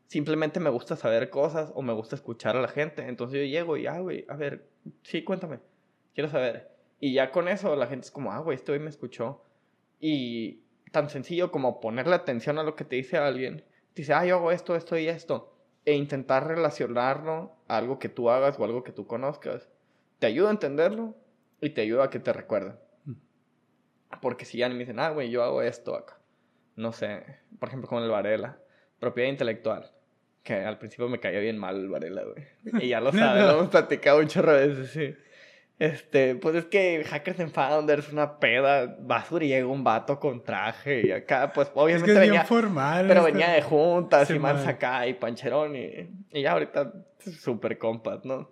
Simplemente me gusta saber cosas o me gusta escuchar a la gente. Entonces yo llego y, ah, güey, a ver, sí, cuéntame. Quiero saber. Y ya con eso la gente es como, ah, güey, este hoy me escuchó. Y tan sencillo como ponerle atención a lo que te dice alguien. Dice, ah, yo hago esto, esto y esto. E intentar relacionarlo a algo que tú hagas o algo que tú conozcas. Te ayuda a entenderlo y te ayuda a que te recuerden. Porque si ya me dicen, ah, güey, yo hago esto acá. No sé, por ejemplo, como el Varela. Propiedad intelectual. Que al principio me caía bien mal el Varela, güey. Y ya lo sabes, lo hemos platicado un chorro de veces, sí. Este, pues es que Hackers and Founders, una peda, basura y llega un vato con traje y acá, pues obviamente es que venía formal. Pero venía de juntas y más acá y pancherón y, y ya ahorita súper compas, ¿no?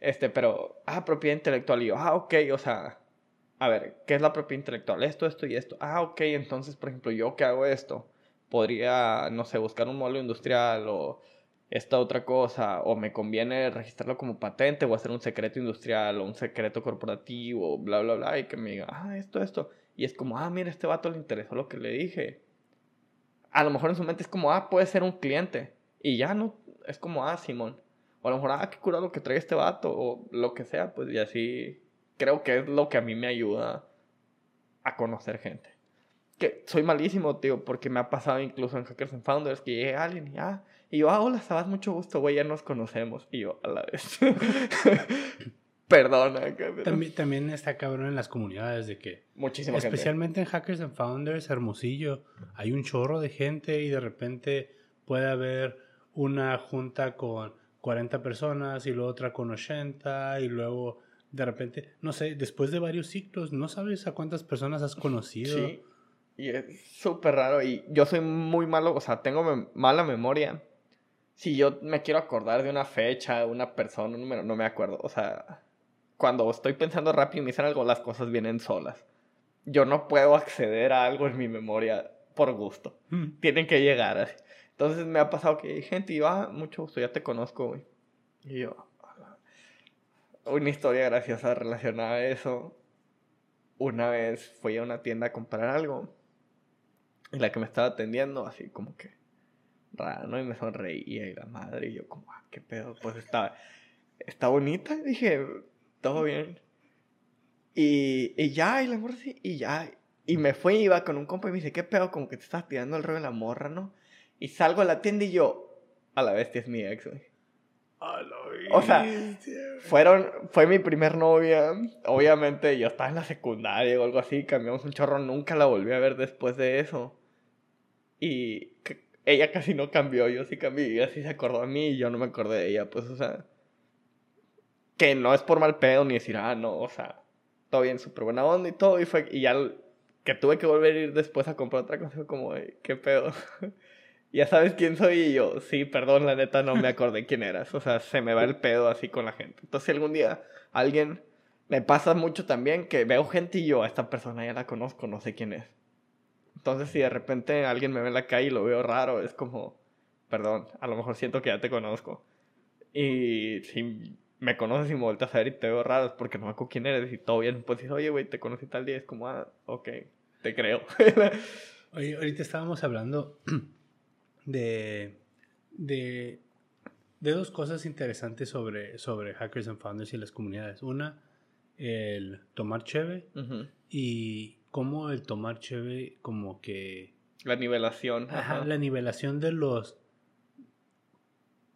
Este, pero, ah, propiedad intelectual y yo, ah, ok, o sea, a ver, ¿qué es la propiedad intelectual? Esto, esto y esto. Ah, ok, entonces, por ejemplo, yo que hago esto, podría, no sé, buscar un modelo industrial o esta otra cosa, o me conviene registrarlo como patente o hacer un secreto industrial o un secreto corporativo, bla, bla, bla, y que me diga, ah, esto, esto. Y es como, ah, mira, este vato le interesó lo que le dije. A lo mejor en su mente es como, ah, puede ser un cliente. Y ya no, es como, ah, Simón. O a lo mejor, ah, qué curado lo que trae este vato, o lo que sea, pues, y así creo que es lo que a mí me ayuda a conocer gente. Que soy malísimo, tío, porque me ha pasado incluso en Hackers and Founders que llegue alguien y, ah, y yo, ah, hola, Sabas, mucho gusto, güey, ya nos conocemos. Y yo, a la vez. Perdona. También, también está cabrón en las comunidades de que. Muchísima Especialmente en Hackers and Founders, Hermosillo, hay un chorro de gente y de repente puede haber una junta con 40 personas y luego otra con 80 y luego de repente, no sé, después de varios ciclos, no sabes a cuántas personas has conocido. Sí. Y es súper raro. Y yo soy muy malo, o sea, tengo mala memoria. Si yo me quiero acordar de una fecha, una persona, un número, no me acuerdo. O sea, cuando estoy pensando rápido y me dicen algo, las cosas vienen solas. Yo no puedo acceder a algo en mi memoria por gusto. Mm. Tienen que llegar así. Entonces me ha pasado que hay gente y va, ah, mucho gusto, ya te conozco, güey. Y yo, una historia graciosa relacionada a eso. Una vez fui a una tienda a comprar algo y la que me estaba atendiendo, así como que rara, ¿no? Y me sonreía y la madre, y yo como, ah, qué pedo, pues está, está bonita. Y dije, todo bien. Y, y ya, y la morra así, y ya. Y me fui, iba con un compa y me dice, qué pedo, como que te estás tirando el rollo de la morra, ¿no? Y salgo a la tienda y yo, a la bestia es mi ex, güey. O sea, fueron, fue mi primer novia. Obviamente yo estaba en la secundaria o algo así, cambiamos un chorro, nunca la volví a ver después de eso. Y ella casi no cambió, yo sí cambié, ella sí se acordó de mí y yo no me acordé de ella, pues, o sea, que no es por mal pedo ni decir, ah, no, o sea, todo bien, súper buena onda y todo, y fue, y ya que tuve que volver a ir después a comprar otra cosa, como, qué pedo. ya sabes quién soy y yo, sí, perdón, la neta no me acordé quién eras. O sea, se me va el pedo así con la gente. Entonces, si algún día alguien me pasa mucho también que veo gente y yo, a esta persona ya la conozco, no sé quién es. Entonces, si de repente alguien me ve en la calle y lo veo raro, es como, perdón, a lo mejor siento que ya te conozco. Y si me conoces y me vueltas a ver y te veo raro, es porque no me acuerdo quién eres y todo bien, pues dices, oye, güey, te conocí tal día, es como, ah, ok, te creo. oye, ahorita estábamos hablando de, de, de, dos cosas interesantes sobre, sobre Hackers and Founders y las comunidades. Una, el tomar cheve y cómo el tomar cheve como que... La nivelación. la nivelación de los...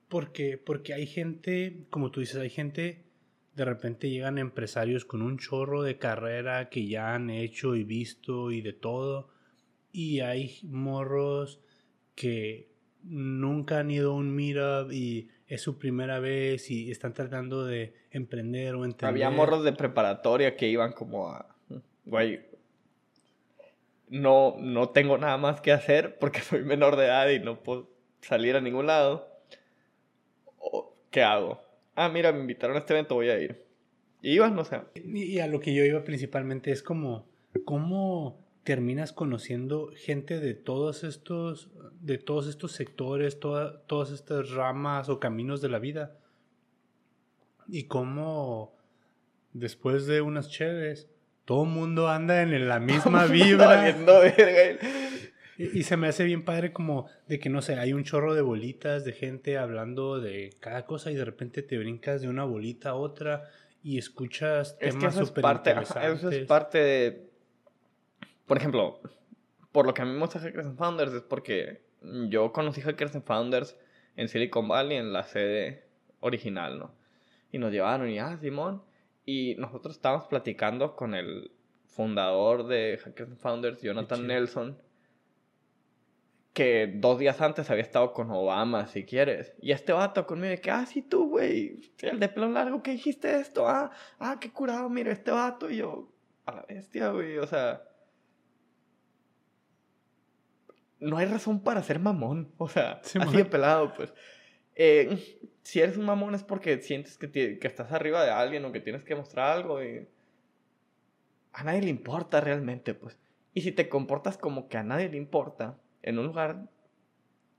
Porque, porque hay gente, como tú dices, hay gente, de repente llegan empresarios con un chorro de carrera que ya han hecho y visto y de todo. Y hay morros que nunca han ido a un meetup y es su primera vez y están tratando de emprender o entender. Había morros de preparatoria que iban como a, güey, no, no tengo nada más que hacer porque soy menor de edad y no puedo salir a ningún lado. ¿Qué hago? Ah, mira, me invitaron a este evento, voy a ir. Y iban, no sé. Y a lo que yo iba principalmente es como, ¿cómo terminas conociendo gente de todos estos, de todos estos sectores, todas estas ramas o caminos de la vida. Y cómo después de unas chéves, todo el mundo anda en la misma vibra. y, y, se me hace bien padre como de que, no sé, hay un chorro de bolitas de gente hablando de cada cosa y de repente te brincas de una bolita a otra y escuchas temas súper interesantes. Eso es parte de por ejemplo, por lo que a mí me gusta Hackers and Founders es porque yo conocí Hackers and Founders en Silicon Valley, en la sede original, ¿no? Y nos llevaron y, ah, Simón. Y nosotros estábamos platicando con el fundador de Hackers and Founders, Jonathan Nelson, que dos días antes había estado con Obama, si quieres. Y este vato conmigo de que, ah, sí, tú, güey, el de pelo largo que dijiste esto, ah, ah, qué curado, mira, este vato. Y yo, a la bestia, güey, o sea no hay razón para ser mamón. O sea, así de pelado, pues. Eh, si eres un mamón es porque sientes que, que, estás arriba de alguien o que tienes que mostrar algo y a nadie le importa realmente, pues. Y si te comportas como que a nadie le importa en un lugar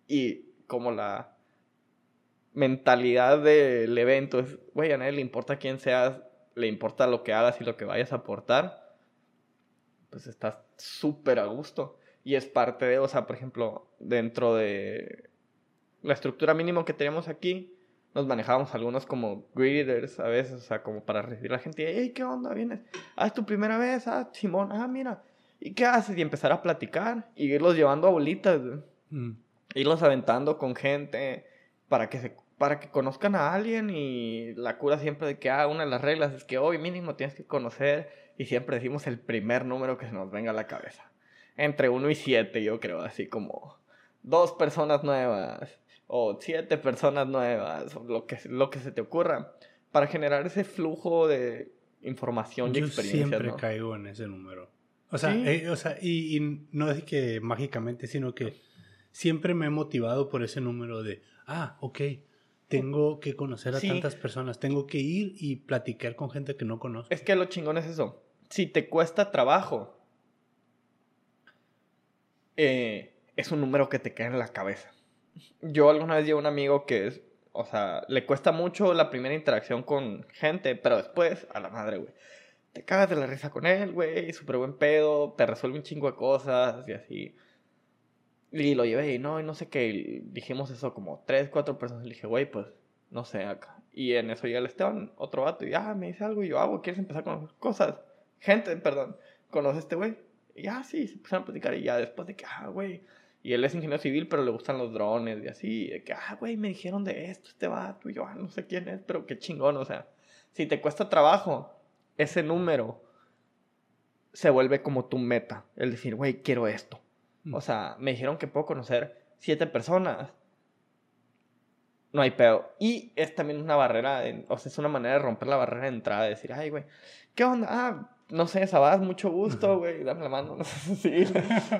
y como la mentalidad del evento es, güey, a nadie le importa quién seas, le importa lo que hagas y lo que vayas a aportar, pues estás súper a gusto y es parte de, o sea, por ejemplo, dentro de la estructura mínima que tenemos aquí, nos manejábamos algunos como greeters a veces, o sea, como para recibir a la gente, hey, ¿qué onda? ¿Vienes? Ah, es tu primera vez, ah, Simón, ah, mira, ¿y qué haces? Y empezar a platicar y irlos llevando a bolitas, mm. irlos aventando con gente para que se para que conozcan a alguien y la cura siempre de que, ah, una de las reglas es que hoy mínimo tienes que conocer y siempre decimos el primer número que se nos venga a la cabeza entre 1 y 7, yo creo, así como dos personas nuevas o siete personas nuevas, o lo que, lo que se te ocurra, para generar ese flujo de información y experiencia. Siempre caigo en ese número. O sea, eh, o sea y, y, no es que mágicamente, sino que siempre me he motivado por ese número de, ah, ok, tengo que conocer a tantas personas, tengo que ir y platicar con gente que no conozco. Es que lo chingón es eso. Si te cuesta trabajo, eh, es un número que te queda en la cabeza. Yo alguna vez llevo un amigo que es, o sea, le cuesta mucho la primera interacción con gente, pero después, a la madre, güey. Te cagas de la risa con él, güey, súper buen pedo, te resuelve un chingo de cosas y así. Y lo llevé y no, y no sé qué. dijimos eso como tres, cuatro personas. Le dije, güey, pues, no sé, acá. Y en eso llega el Esteban, otro vato, y ah, me dice algo y yo hago, ¿quieres empezar con cosas? Gente, perdón, ¿conoces este güey? Y ya, ah, sí, se empezaron a platicar y ya después de que, ah, güey. Y él es ingeniero civil, pero le gustan los drones y así. De que, ah, güey, me dijeron de esto, este vato. Y yo, ah, no sé quién es, pero qué chingón. O sea, si te cuesta trabajo, ese número se vuelve como tu meta. El decir, güey, quiero esto. Mm. O sea, me dijeron que puedo conocer siete personas. No hay pedo. Y es también una barrera, o sea, es una manera de romper la barrera de entrada, de decir, ay, güey, ¿qué onda? Ah, no sé, Sabás, mucho gusto, güey, dame la mano. sí,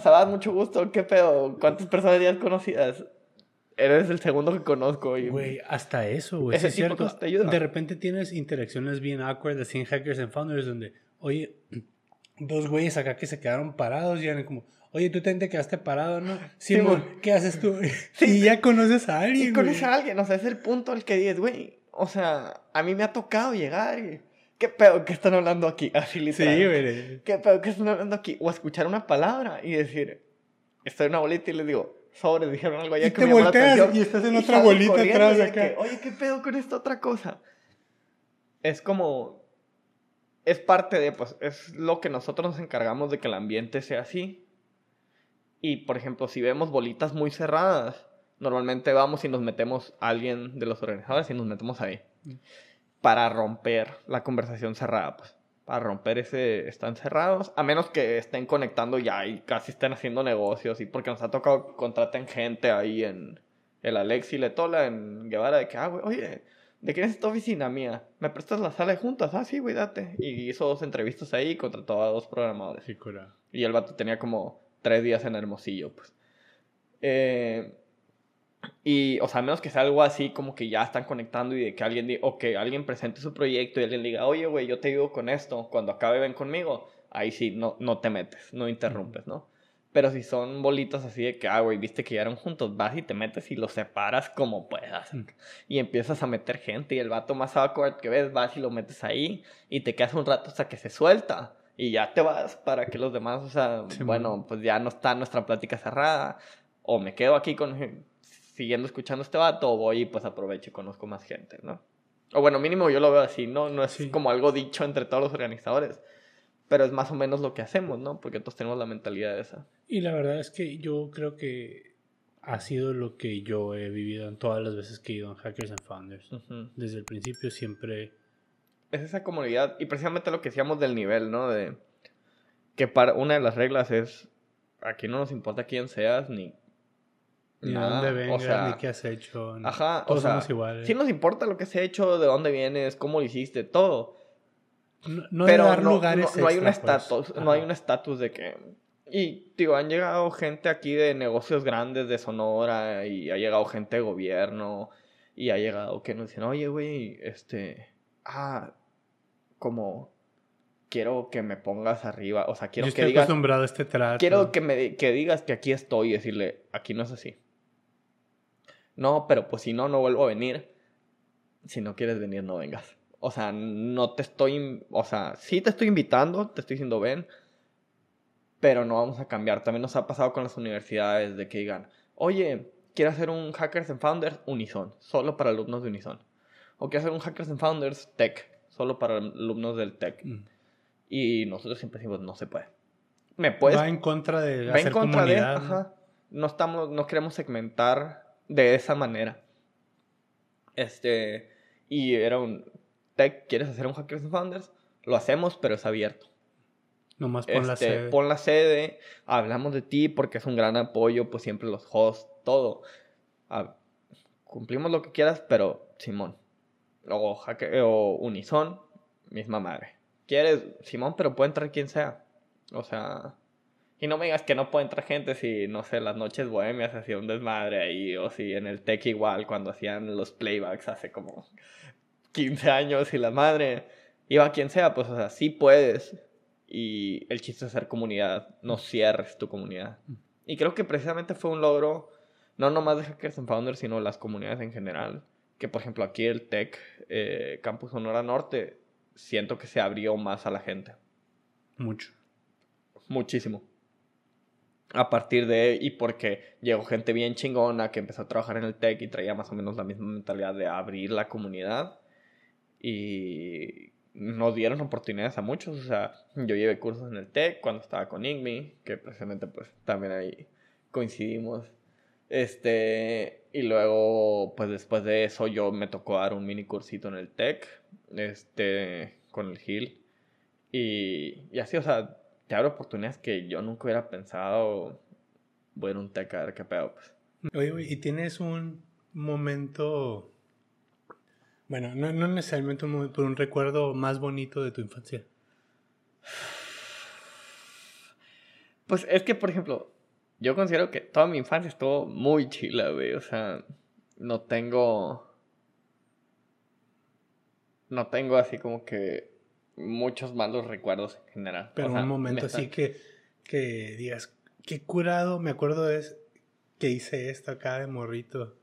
Sabás, mucho gusto, ¿qué pedo? ¿Cuántas personas ya conocidas? Eres el segundo que conozco. Güey, hasta eso, güey. Ese es cierto. Te ayuda. De repente tienes interacciones bien awkward así en Hackers and Founders donde, oye, dos güeyes acá que se quedaron parados y eran como, Oye, tú te quedaste parado, ¿no? Simón, ¿qué haces tú? Sí, y ya conoces a alguien. Y conoces a alguien, o sea, es el punto al que dices, güey, o sea, a mí me ha tocado llegar y... ¿Qué pedo que están hablando aquí? Así literal. Sí, güey. ¿Qué pedo que están hablando aquí? O escuchar una palabra y decir, estoy en una bolita y les digo, sobre, dijeron algo allá y que te me volteas y estás en otra bolita atrás acá. Oye, ¿qué pedo con esta otra cosa? Es como... Es parte de, pues, es lo que nosotros nos encargamos de que el ambiente sea así y por ejemplo, si vemos bolitas muy cerradas, normalmente vamos y nos metemos a alguien de los organizadores y nos metemos ahí. Mm. Para romper la conversación cerrada, pues. Para romper ese están cerrados, a menos que estén conectando ya y casi estén haciendo negocios. Y porque nos ha tocado contraten gente ahí en el Alexi Letola, en Guevara, de que, ah, güey, oye, ¿de quién es esta oficina mía? ¿Me prestas la sala de juntas? Ah, sí, güey, date. Y hizo dos entrevistas ahí y contrató a dos programadores. Sí, cura. Y el vato tenía como tres días en Hermosillo, pues. Eh, y, o sea, a menos que sea algo así como que ya están conectando y de que alguien diga, o que alguien presente su proyecto y alguien diga, oye, güey, yo te ayudo con esto, cuando acabe ven conmigo, ahí sí, no, no te metes, no interrumpes, ¿no? Pero si son bolitas así de que, ah, güey, viste que llegaron juntos, vas y te metes y los separas como puedas. Y empiezas a meter gente y el vato más awkward que ves, vas y lo metes ahí y te quedas un rato hasta que se suelta y ya te vas para que los demás, o sea, bueno, pues ya no está nuestra plática cerrada, o me quedo aquí con, siguiendo escuchando este vato, o voy y pues aprovecho y conozco más gente, ¿no? O bueno, mínimo yo lo veo así, ¿no? No es como algo dicho entre todos los organizadores, pero es más o menos lo que hacemos, ¿no? Porque todos tenemos la mentalidad de esa. Y la verdad es que yo creo que ha sido lo que yo he vivido en todas las veces que he ido en Hackers and Founders. Desde el principio siempre es esa comunidad y precisamente lo que decíamos del nivel, ¿no? De que para una de las reglas es aquí no nos importa quién seas ni ni dónde vengas, ni qué has hecho. Ajá, o sea, iguales. sí nos importa lo que se ha hecho, de dónde vienes, cómo lo hiciste, todo. No, pero dar no, lugares no, hay un pues. estatus, no hay un estatus de que y digo, han llegado gente aquí de negocios grandes de Sonora y ha llegado gente de gobierno y ha llegado que nos dicen, "Oye, güey, este ah, como quiero que me pongas arriba, o sea, quiero que digas acostumbrado a este trato. Quiero que me que digas que aquí estoy y decirle, aquí no es así. No, pero pues si no no vuelvo a venir. Si no quieres venir no vengas. O sea, no te estoy, o sea, sí te estoy invitando, te estoy diciendo ven, pero no vamos a cambiar. También nos ha pasado con las universidades de que digan, "Oye, quiero hacer un Hackers and Founders Unison, solo para alumnos de Unison." O quiero hacer un Hackers and Founders Tech solo para alumnos del tech. Mm. Y nosotros siempre decimos, no se puede. ¿Me puedes? Va en contra de va en contra comunidad. De, No estamos, no queremos segmentar de esa manera. Este, y era un tech, ¿quieres hacer un Hackers and Founders? Lo hacemos, pero es abierto. Nomás pon la este, sede. Pon la sede, hablamos de ti porque es un gran apoyo, pues siempre los hosts, todo. Ah, cumplimos lo que quieras, pero Simón, o, o Unison, misma madre. ¿Quieres, Simón, pero puede entrar quien sea? O sea, y no me digas que no puede entrar gente si, no sé, las noches bohemias hacía un desmadre ahí, o si en el tech igual, cuando hacían los playbacks hace como 15 años y la madre, iba quien sea, pues, o sea, sí puedes. Y el chiste es ser comunidad, no cierres tu comunidad. Y creo que precisamente fue un logro, no nomás de Hackers and Founders, sino las comunidades en general. Que, por ejemplo, aquí el Tech eh, Campus Sonora Norte, siento que se abrió más a la gente. Mucho. Muchísimo a partir de y porque llegó gente bien chingona que empezó a trabajar en el tech y traía más o menos la misma mentalidad de abrir la comunidad y nos dieron oportunidades a muchos, o sea, yo llevé cursos en el tech cuando estaba con Igmi, que precisamente pues también ahí coincidimos. Este, y luego pues después de eso yo me tocó dar un mini cursito en el tech, este, con el Hill y, y así, o sea, te abre oportunidades que yo nunca hubiera pensado, bueno, un tech, a ver qué pedo, pues. Oye, ¿y tienes un momento, bueno, no, no necesariamente un momento, pero un recuerdo más bonito de tu infancia? Pues es que, por ejemplo, yo considero que toda mi infancia estuvo muy chila, güey. O sea, no tengo. No tengo así como que muchos malos recuerdos en general. Pero un momento así que, que digas, qué curado, me acuerdo es que hice esto acá de morrito.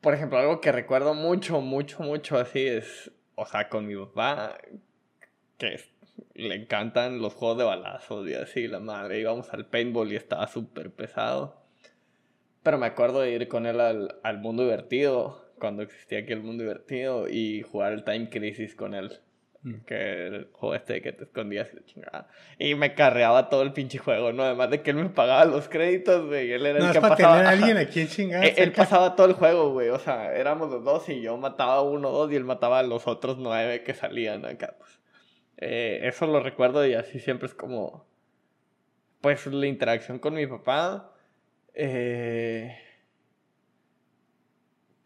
Por ejemplo, algo que recuerdo mucho, mucho, mucho así es, o sea, con mi papá, que le encantan los juegos de balazos y así, la madre, íbamos al paintball y estaba súper pesado. Pero me acuerdo de ir con él al, al mundo divertido cuando existía aquí el mundo divertido y jugar el Time Crisis con él. Mm. Que el juego este que te escondías y la chingada. Y me carreaba todo el pinche juego, ¿no? Además de que él me pagaba los créditos, güey. Él era no, el que para pasaba. Tener a alguien aquí en él, él, pasaba todo el juego, güey. O sea, éramos los dos y yo mataba a uno, dos y él mataba a los otros nueve que salían acá, pues. Eh, eso lo recuerdo y así siempre es como. Pues la interacción con mi papá. Eh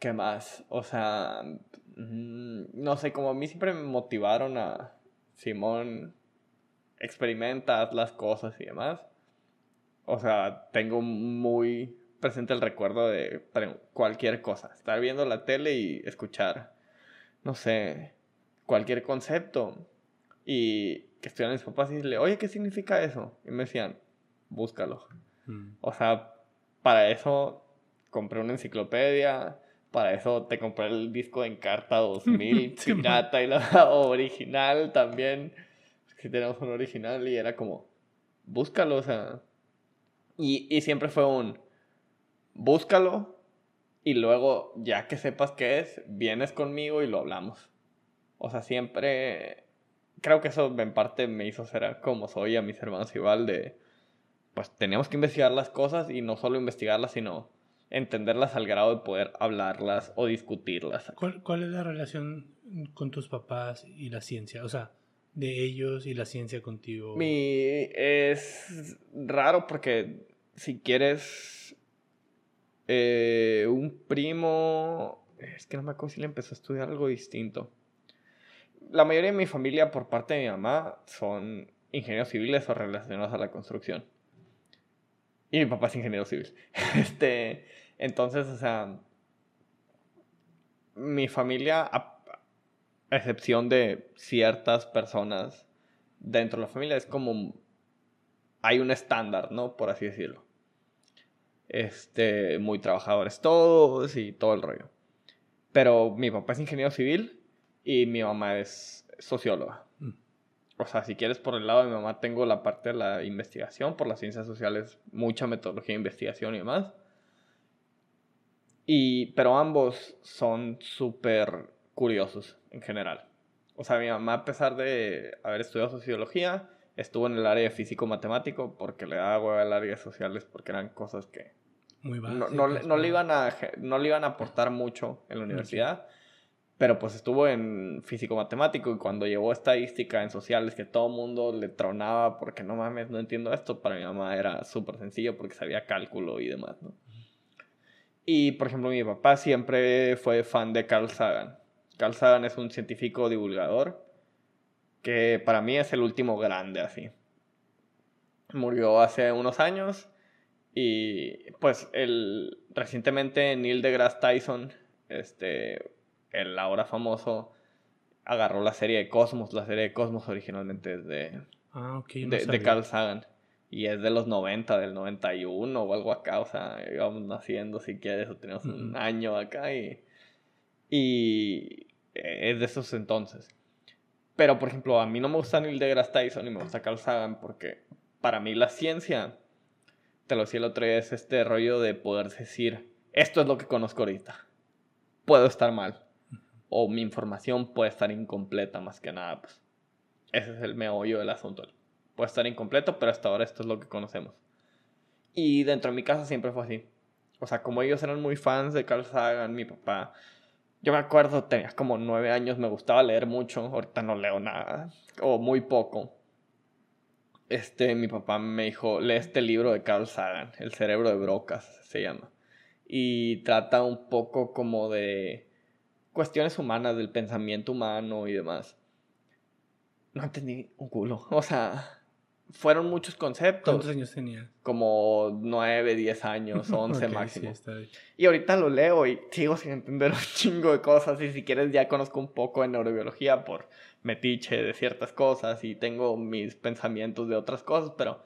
¿Qué más? O sea, mm, no sé, como a mí siempre me motivaron a Simón, experimentas las cosas y demás. O sea, tengo muy presente el recuerdo de cualquier cosa. Estar viendo la tele y escuchar, no sé, cualquier concepto. Y que estuvieran mis papás y decirle, oye, ¿qué significa eso? Y me decían, búscalo. Mm. O sea, para eso compré una enciclopedia, para eso te compré el disco de Encarta 2000, pirata y la original también. Si tenemos un original y era como, búscalo, o sea. Y, y siempre fue un, búscalo y luego, ya que sepas qué es, vienes conmigo y lo hablamos. O sea, siempre. Creo que eso en parte me hizo ser como soy a mis hermanos igual de. Pues teníamos que investigar las cosas y no solo investigarlas, sino entenderlas al grado de poder hablarlas o discutirlas. ¿Cuál, es la relación con tus papás y la ciencia? O sea, de ellos y la ciencia contigo. Mi, es raro porque si quieres eh, un primo, es que no me acuerdo si le empezó a estudiar algo distinto. La mayoría de mi familia por parte de mi mamá son ingenieros civiles o relacionados a la construcción. Y mi papá es ingeniero civil. Este, entonces, o sea, mi familia, a, excepción de ciertas personas dentro de la familia, es como hay un estándar, ¿no? Por así decirlo. Este, muy trabajadores todos y todo el rollo. Pero mi papá es ingeniero civil y mi mamá es socióloga. Mm. O sea, si quieres por el lado de mi mamá, tengo la parte de la investigación, por las ciencias sociales, mucha metodología de investigación y demás. Y, pero ambos son súper curiosos en general. O sea, mi mamá, a pesar de haber estudiado sociología, estuvo en el área de físico-matemático porque le daba huevo al área de sociales porque eran cosas que Muy no, no, no, le iban a, no le iban a aportar mucho en la universidad pero pues estuvo en físico matemático y cuando llevó estadística en sociales que todo el mundo le tronaba porque no mames, no entiendo esto, para mi mamá era súper sencillo porque sabía cálculo y demás, ¿no? Y por ejemplo mi papá siempre fue fan de Carl Sagan. Carl Sagan es un científico divulgador que para mí es el último grande así. Murió hace unos años y pues el, recientemente Neil deGrasse Tyson, este, el ahora famoso, agarró la serie de Cosmos. La serie de Cosmos originalmente es de, ah, de, Carl Sagan. Y es de los 90, del 91 o algo acá. O sea, íbamos naciendo si quieres, o tenemos un año acá y, y es de esos entonces. Pero, por ejemplo, a mí no me gusta Neil deGrasse Tyson y me gusta Carl Sagan porque para mí la ciencia, te lo decía el otro día, es este rollo de poder decir, esto es lo que conozco ahorita. Puedo estar mal. O mi información puede estar incompleta más que nada. Pues. Ese es el meollo del asunto. Puede estar incompleto, pero hasta ahora esto es lo que conocemos. Y dentro de mi casa siempre fue así. O sea, como ellos eran muy fans de Carl Sagan, mi papá yo me acuerdo, tenía como nueve años, me gustaba leer mucho, ahorita no leo nada, o muy poco. Este, mi papá me dijo, lee este libro de Carl Sagan, El cerebro de Brocas, se llama. Y trata un poco como de cuestiones humanas, del pensamiento humano y demás. No entendí un culo, o sea, fueron muchos conceptos. ¿Cuántos años tenía? Como 9, 10 años, 11 máximo. y ahorita lo leo y sigo sin entender un chingo de cosas. Y si quieres, ya conozco un poco de neurobiología por metiche de ciertas cosas y tengo mis pensamientos de otras cosas, pero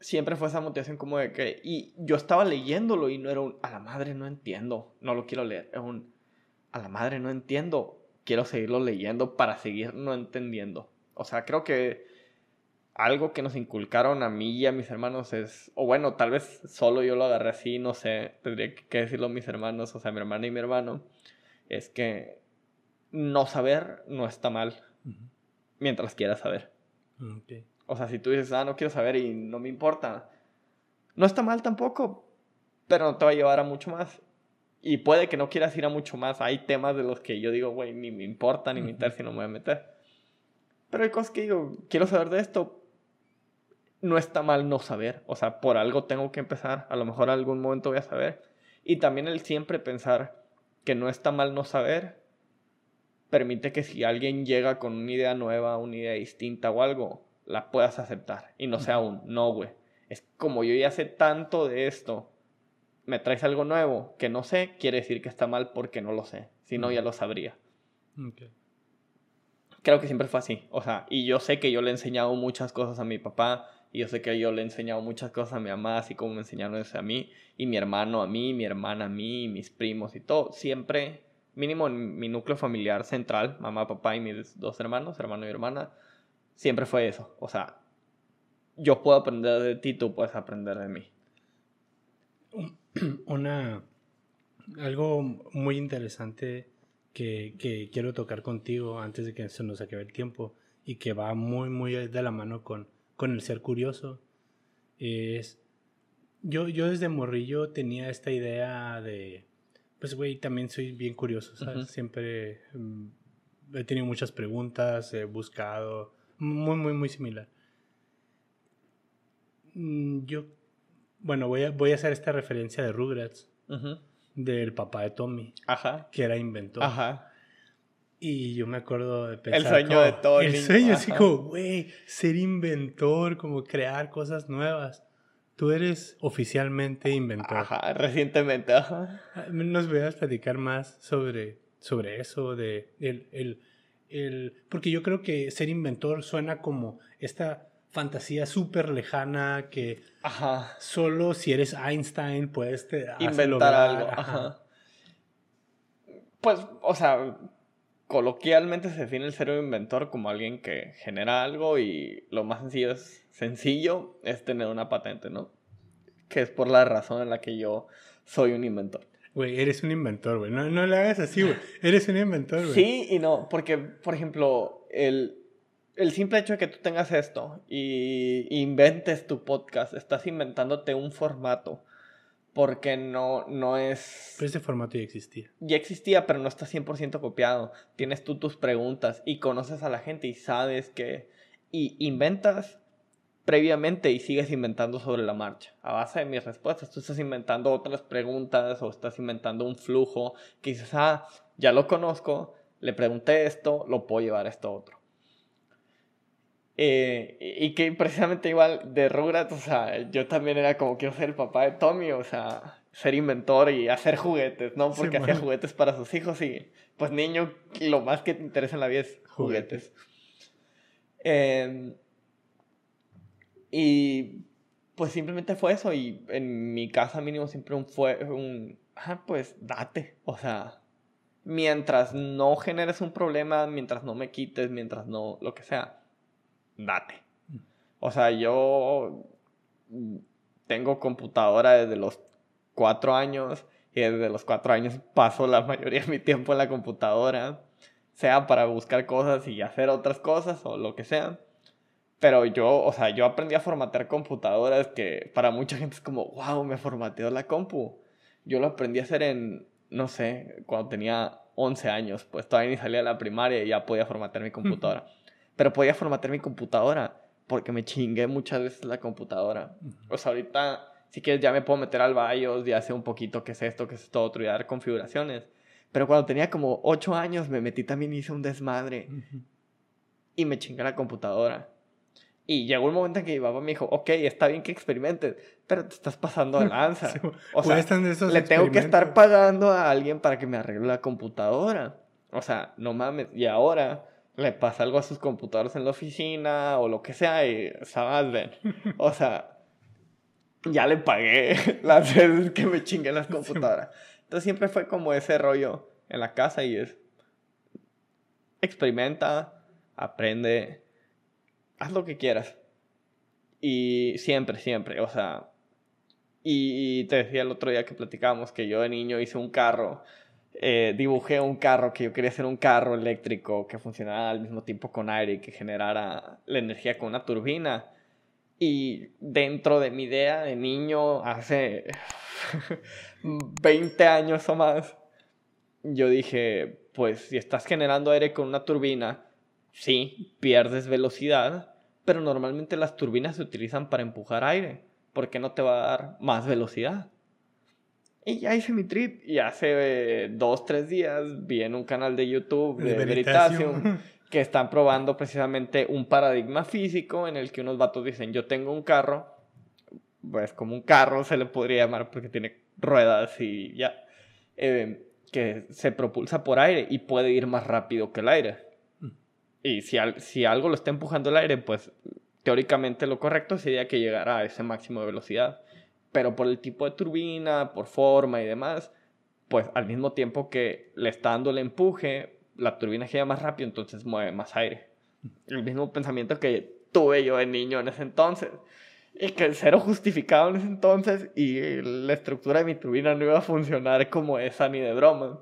siempre fue esa motivación como de que. Y yo estaba leyéndolo y no era un. A la madre no entiendo, no lo quiero leer. Es un. A la madre no entiendo, quiero seguirlo leyendo para seguir no entendiendo. O sea, creo que algo que nos inculcaron a mí y a mis hermanos es, o bueno, tal vez solo yo lo agarré así, no sé, tendría que decirlo a mis hermanos, o sea, mi hermana y mi hermano, es que no saber no está mal mientras quieras saber. O sea, si tú dices, ah, no quiero saber y no me importa, no está mal tampoco, pero no te va a llevar a mucho más. Y puede que no quieras ir a mucho más. Hay temas de los que yo digo, güey, ni me importa, ni me interesa, no me voy a meter. Pero hay cosas que digo, quiero saber de esto, no está mal no saber. O sea, por algo tengo que empezar. A lo mejor algún momento voy a saber. Y también el siempre pensar que no está mal no saber permite que si alguien llega con una idea nueva, una idea distinta o algo, la puedas aceptar. Y no sea un no, güey. Es como yo ya sé tanto de esto, me traes algo nuevo que no sé, quiere decir que está mal porque no lo sé. Si no, ya lo sabría. Creo que siempre fue así. O sea, y yo sé que yo le he enseñado muchas cosas a mi papá y yo sé que yo le he enseñado muchas cosas a mi mamá, así como me enseñaron eso a mí, y mi hermano a mí, mi hermana a mí, mis primos y todo. Siempre, mínimo en mi núcleo familiar central, mamá, papá y mis dos hermanos, hermano y hermana, siempre fue eso. O sea, yo puedo aprender de ti, tú puedes aprender de mí. Una. Algo muy interesante que, que quiero tocar contigo antes de que se nos acabe el tiempo y que va muy, muy de la mano con con el ser curioso es... Yo, yo desde morrillo tenía esta idea de... Pues, güey, también soy bien curioso, ¿sabes? Siempre mm, he tenido muchas preguntas, he buscado, muy, muy, muy similar. Mm, yo, bueno, voy a, voy a hacer esta referencia de Rugrats, del papá de Tommy, Ajá. que era inventor. Ajá. Y yo me acuerdo de pensar. El sueño de todo El sueño, así como, güey, ser inventor, como crear cosas nuevas. Tú eres oficialmente inventor. Ajá, recientemente, ajá. Ah, ¿Nos voy a platicar más sobre, sobre eso? De el, el, el, porque yo creo que ser inventor suena como esta fantasía súper lejana que ajá. solo si eres Einstein puedes te, inventar algo. Ajá. Pues, o sea, coloquialmente se define el ser un inventor como alguien que genera algo y lo más sencillo es, sencillo es tener una patente, ¿no? Que es por la razón en la que yo soy un inventor. Güey, eres un inventor, güey. No, no le hagas así, güey. Eres un inventor, güey. Sí y no, porque, por ejemplo, el, el simple hecho de que tú tengas esto y inventes tu podcast, estás inventándote un formato porque no, no es... Pero ese formato ya existía. Ya existía, pero no está 100% copiado. Tienes tú tus preguntas y conoces a la gente y sabes que... Y inventas previamente y sigues inventando sobre la marcha. A base de mis respuestas, tú estás inventando otras preguntas o estás inventando un flujo que dices, ah, ya lo conozco, le pregunté esto, lo puedo llevar a esto otro. Eh, y que precisamente igual de Rugrats, o sea, yo también era como quiero ser el papá de Tommy, o sea, ser inventor y hacer juguetes, ¿no? Porque hacía juguetes para sus hijos y pues niño, lo más que te interesa en la vida es juguetes. Em, y pues simplemente fue eso y en mi casa mínimo siempre un fue un, ah, pues date, o sea, mientras no generes un problema, mientras no me quites, mientras no, lo que sea, date. O sea, yo tengo computadora desde los cuatro años y desde los cuatro años paso la mayoría de mi tiempo en la computadora, sea para buscar cosas y hacer otras cosas o lo que sea. Pero yo, o sea, yo aprendí a formatear computadoras que para mucha gente es como, wow, me formateó la compu. Yo lo aprendí a hacer en, no sé, cuando tenía 11 años, pues todavía ni salía de la primaria y ya podía formatear mi computadora. Pero podía formatear mi computadora porque me chingué muchas veces la computadora. O sea, ahorita, si quieres, ya me puedo meter al BIOS y hacer un poquito qué es esto, qué es esto otro y dar configuraciones. Pero cuando tenía como 8 años me metí también hice un desmadre. Y me chingué la computadora. Y llegó un momento en que mi papá me dijo, ok, está bien que experimentes, pero te estás pasando de lanza. o sea, le tengo que estar pagando a alguien para que me arregle la computadora. O sea, no mames. Y ahora le pasa algo a sus computadoras en la oficina o lo que sea y sabes, ven. O sea, ya le pagué las veces que me chingué las computadoras. Entonces siempre fue como ese rollo en la casa y es experimenta, aprende, haz lo que quieras. Y siempre, siempre, o sea, y te decía el otro día que platicábamos que yo de niño hice un carro eh, dibujé un carro que yo quería hacer un carro eléctrico que funcionara al mismo tiempo con aire y que generara la energía con una turbina. Y dentro de mi idea de niño, hace 20 años o más, yo dije, pues si estás generando aire con una turbina, sí, pierdes velocidad, pero normalmente las turbinas se utilizan para empujar aire, porque no te va a dar más velocidad. Y ya hice mi trip y hace eh, dos, tres días vi en un canal de YouTube de, Veritasium que están probando precisamente un paradigma físico en el que unos vatos dicen, yo tengo un carro, pues como un carro se le podría llamar porque tiene ruedas y ya, eh, que se propulsa por aire y puede ir más rápido que el aire. Mm. Y si, si algo lo está empujando el aire, pues teóricamente lo correcto sería que llegara a ese máximo de velocidad pero por el tipo de turbina, por forma y demás, pues al mismo tiempo que le está dando el empuje, la turbina gira más rápido, entonces mueve más aire. El mismo pensamiento que tuve yo de niño en ese entonces. Y que el cero justificado en ese entonces y la estructura de mi turbina no iba a funcionar como esa ni de broma.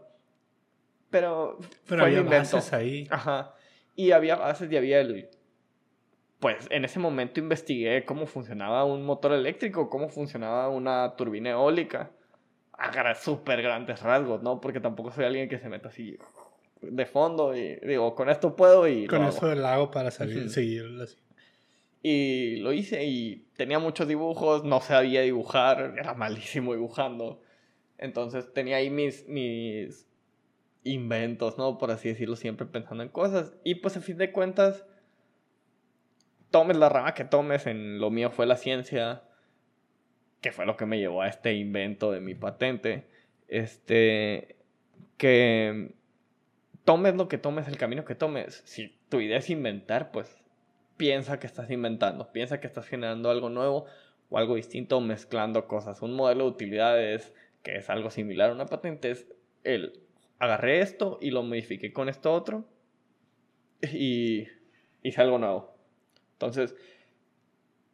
Pero, Pero había bases ahí. Ajá. Y había bases y había el pues en ese momento investigué cómo funcionaba un motor eléctrico, cómo funcionaba una turbina eólica. A súper grandes rasgos, ¿no? Porque tampoco soy alguien que se meta así de fondo y digo, con esto puedo y... Con eso lo hago para salir, seguirlo así. Y lo hice y tenía muchos dibujos, no sabía dibujar, era malísimo dibujando. Entonces tenía ahí mis, mis inventos, ¿no? Por así decirlo, siempre pensando en cosas. Y pues a fin de cuentas tomes la rama que tomes, en lo mío fue la ciencia, que fue lo que me llevó a este invento de mi patente, este, que tomes lo que tomes, el camino que tomes, si tu idea es inventar, pues piensa que estás inventando, piensa que estás generando algo nuevo o algo distinto, mezclando cosas. Un modelo de utilidades que es algo similar a una patente es el agarré esto y lo modifiqué con esto otro y hice algo nuevo. Entonces,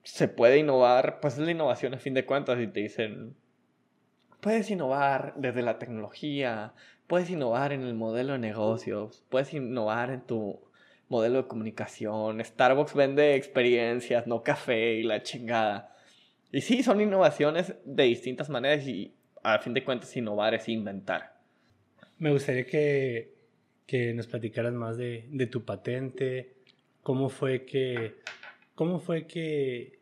se puede innovar, pues es la innovación a fin de cuentas y te dicen, puedes innovar desde la tecnología, puedes innovar en el modelo de negocios, puedes innovar en tu modelo de comunicación, Starbucks vende experiencias, no café y la chingada. Y sí, son innovaciones de distintas maneras y a fin de cuentas innovar es inventar. Me gustaría que, que nos platicaras más de, de tu patente, cómo fue que ¿Cómo fue que...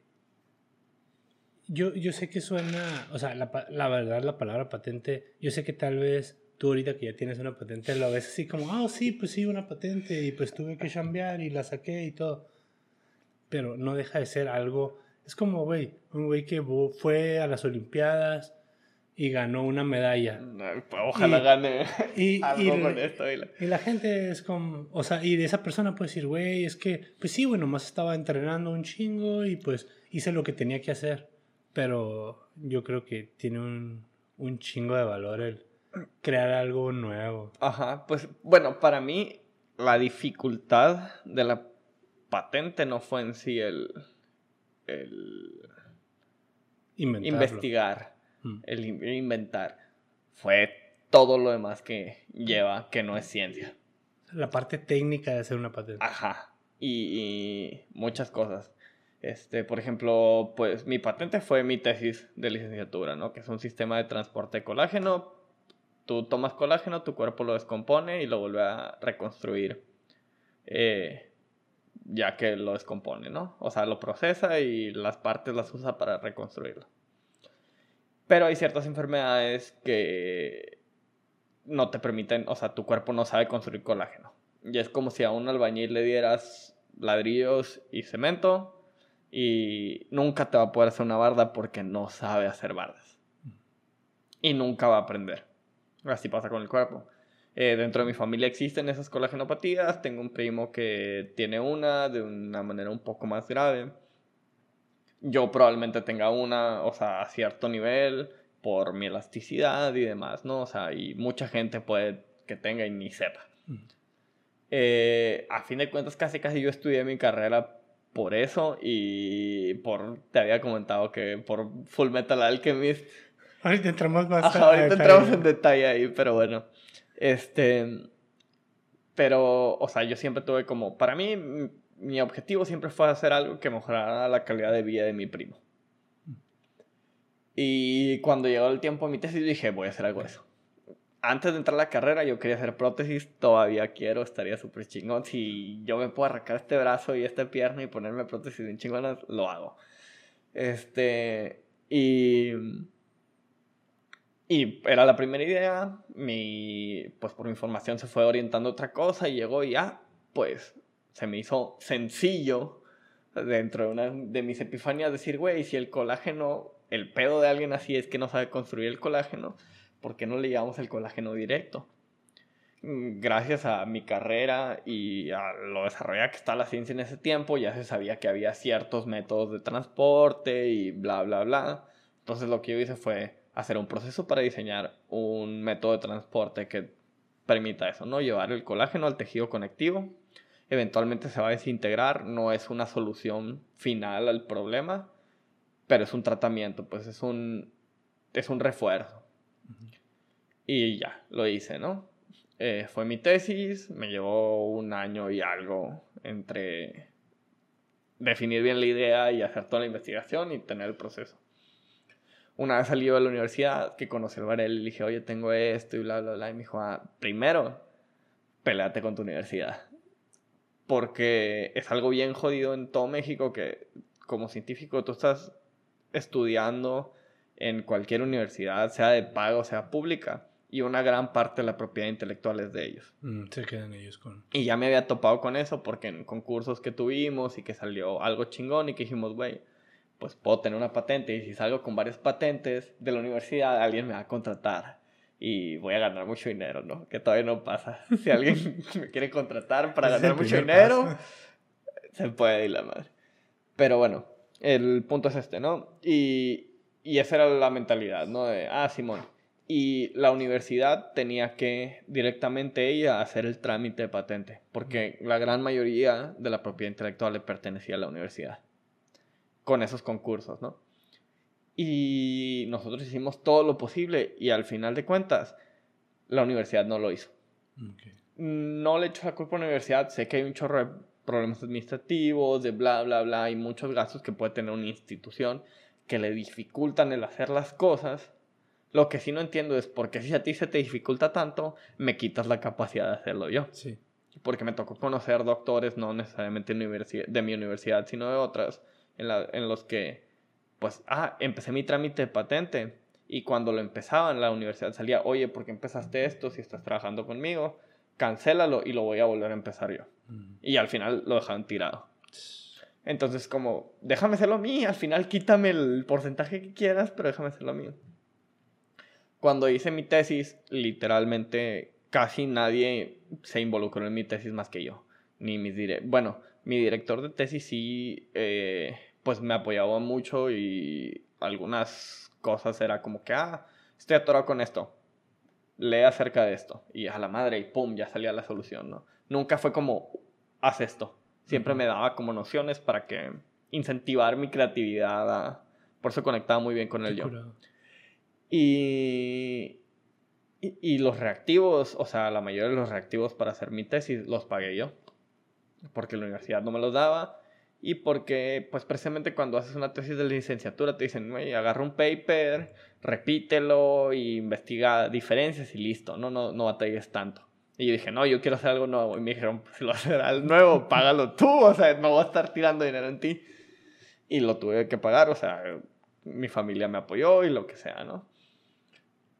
Yo, yo sé que suena, o sea, la, la verdad, la palabra patente, yo sé que tal vez tú ahorita que ya tienes una patente lo ves así como, ah, sí, pues sí, una patente y pues tuve que cambiar y la saqué y todo. pero no deja de ser algo. Es como, güey, un güey que fue a las Olimpiadas y ganó una medalla. ojalá gane y, algo con esto. Y la... gente es como, o sea, y de esa persona puede decir, güey, es que, pues sí, bueno, más estaba entrenando un chingo y pues hice lo que tenía que hacer. Pero yo creo que tiene un, un chingo de valor el crear algo nuevo. Ajá, pues bueno, para mí la dificultad de la patente no fue en sí el, el investigar, mm. el inventar. Fue todo lo demás que lleva, que no es ciencia. La parte técnica de hacer una patente. Ajá. Y, muchas cosas. Este, por ejemplo, pues mi patente fue mi tesis de licenciatura, ¿no? Que es un sistema de transporte de colágeno. Tú tomas colágeno, tu cuerpo lo descompone y lo vuelve a reconstruir. Eh, ya que lo descompone, ¿no? O sea, lo procesa y las partes las usa para reconstruirlo. Pero hay ciertas enfermedades que no te permiten, o sea, tu cuerpo no sabe construir colágeno. Y es como si a un albañil le dieras ladrillos y cemento y nunca te va a poder hacer una barda porque no sabe hacer bardas. Y nunca va a aprender. Así pasa con el cuerpo. Eh, dentro de mi familia existen esas colagenopatías. Tengo un primo que tiene una de una manera un poco más grave. Yo probablemente tenga una, o sea, a cierto nivel por mi elasticidad y demás, ¿no? O sea, y mucha gente puede que tenga y ni sepa. Mm. Eh, a fin de cuentas, casi casi yo estudié mi carrera por eso y por, te había comentado que por Full Metal Alchemist. Ahorita entramos más ahorita entramos en detalle ahí, pero bueno. Este, pero, o sea, yo siempre tuve como, para mí, mi objetivo siempre fue hacer algo que mejorara la calidad de vida de mi primo. Y cuando llegó el tiempo de mi tesis dije, voy a hacer algo de eso. Antes de entrar a la carrera yo quería hacer prótesis, todavía quiero, estaría súper chingón. Si yo me puedo arrancar este brazo y esta pierna y ponerme prótesis de chingón, lo hago. Este, y y era la primera idea, mi, pues por mi información se fue orientando a otra cosa y llegó ya, pues se me hizo sencillo dentro de una de mis epifanías decir, güey, si el colágeno, el pedo de alguien así es que no sabe construir el colágeno, ¿por qué no le llamamos el colágeno directo? Mm, gracias a mi carrera y a lo desarrollada que está la ciencia en ese tiempo, ya se sabía que había ciertos métodos de transporte y bla, bla, bla. Entonces lo que yo hice fue hacer un proceso para diseñar un método de transporte que permita eso, ¿no? Llevar el colágeno al tejido conectivo. Eventualmente se va a desintegrar, no es una solución final al problema, pero es un tratamiento, pues es un, es un refuerzo. Y ya, lo hice, ¿no? Eh, fue mi tesis, me llevó un año y algo entre definir bien la idea y hacer toda la investigación y tener el proceso una vez salió de la universidad, que conocí el Varel, le dije, oye, tengo esto y bla, bla, bla. Y me dijo, ah, primero, peleate con tu universidad. Porque es algo bien jodido en todo México que como científico tú estás estudiando en cualquier universidad, sea de pago, sea pública, y una gran parte de la propiedad intelectual es de ellos. Mm, se quedan ellos con... Y ya me había topado con eso porque en concursos que tuvimos y que salió algo chingón y que dijimos, güey, pues puedo tener una patente y si salgo con varias patentes de la universidad, alguien me va a contratar y voy a ganar mucho dinero, ¿no? Que todavía no pasa. Si alguien me quiere contratar para ganar mucho dinero, se puede ir la madre. Pero bueno, el punto es este, ¿no? Y, y esa era la mentalidad, ¿no? De, ah, Simón. Y la universidad tenía que directamente ella hacer el trámite de patente, porque la gran mayoría de la propiedad intelectual le pertenecía a la universidad con esos concursos, ¿no? Y nosotros hicimos todo lo posible y al final de cuentas, la universidad no lo hizo. No le echo la culpa a la universidad, sé que hay un chorro de problemas administrativos, de bla, bla, bla, y muchos gastos que puede tener una institución que le dificultan el hacer las cosas. Lo que sí no entiendo es por qué si a ti se te dificulta tanto, me quitas la capacidad de hacerlo yo. Sí. Porque me tocó conocer doctores, no necesariamente de mi universidad, sino de otras, en, los que, pues, ah, empecé mi trámite de patente y cuando lo empezaba en la universidad salía, oye, ¿por qué empezaste esto si estás trabajando conmigo? Cancélalo y lo voy a volver a empezar yo. Mm. Y al final lo dejaban tirado. Entonces, como, déjame hacerlo a mí, al final quítame el porcentaje que quieras, pero déjame hacerlo a mí. Cuando hice mi tesis, literalmente casi nadie se involucró en mi tesis más que yo. Ni mis dire bueno, mi director de tesis sí, eh, pues me apoyaba mucho y algunas cosas era como que, ah, estoy atorado con esto, lee acerca de esto. Y a la madre, y pum, ya salía la solución, ¿no? Nunca fue como, haz esto siempre me daba como nociones para que incentivar mi creatividad. por eso conectaba muy bien con el yo. Y, y, los reactivos, o sea, la mayoría de los reactivos para hacer mi tesis los pagué yo. Porque la universidad no me los daba. Y porque, pues precisamente cuando haces una tesis de licenciatura te dicen, güey, agarra un paper, repítelo e investiga diferencias y listo, no, no, no batalles tanto. Y yo dije, no, yo quiero hacer algo nuevo. Y me dijeron, si lo haces algo nuevo, págalo tú. O sea, no voy a estar tirando dinero en ti. Y lo tuve que pagar. O sea, mi familia me apoyó y lo que sea, ¿no?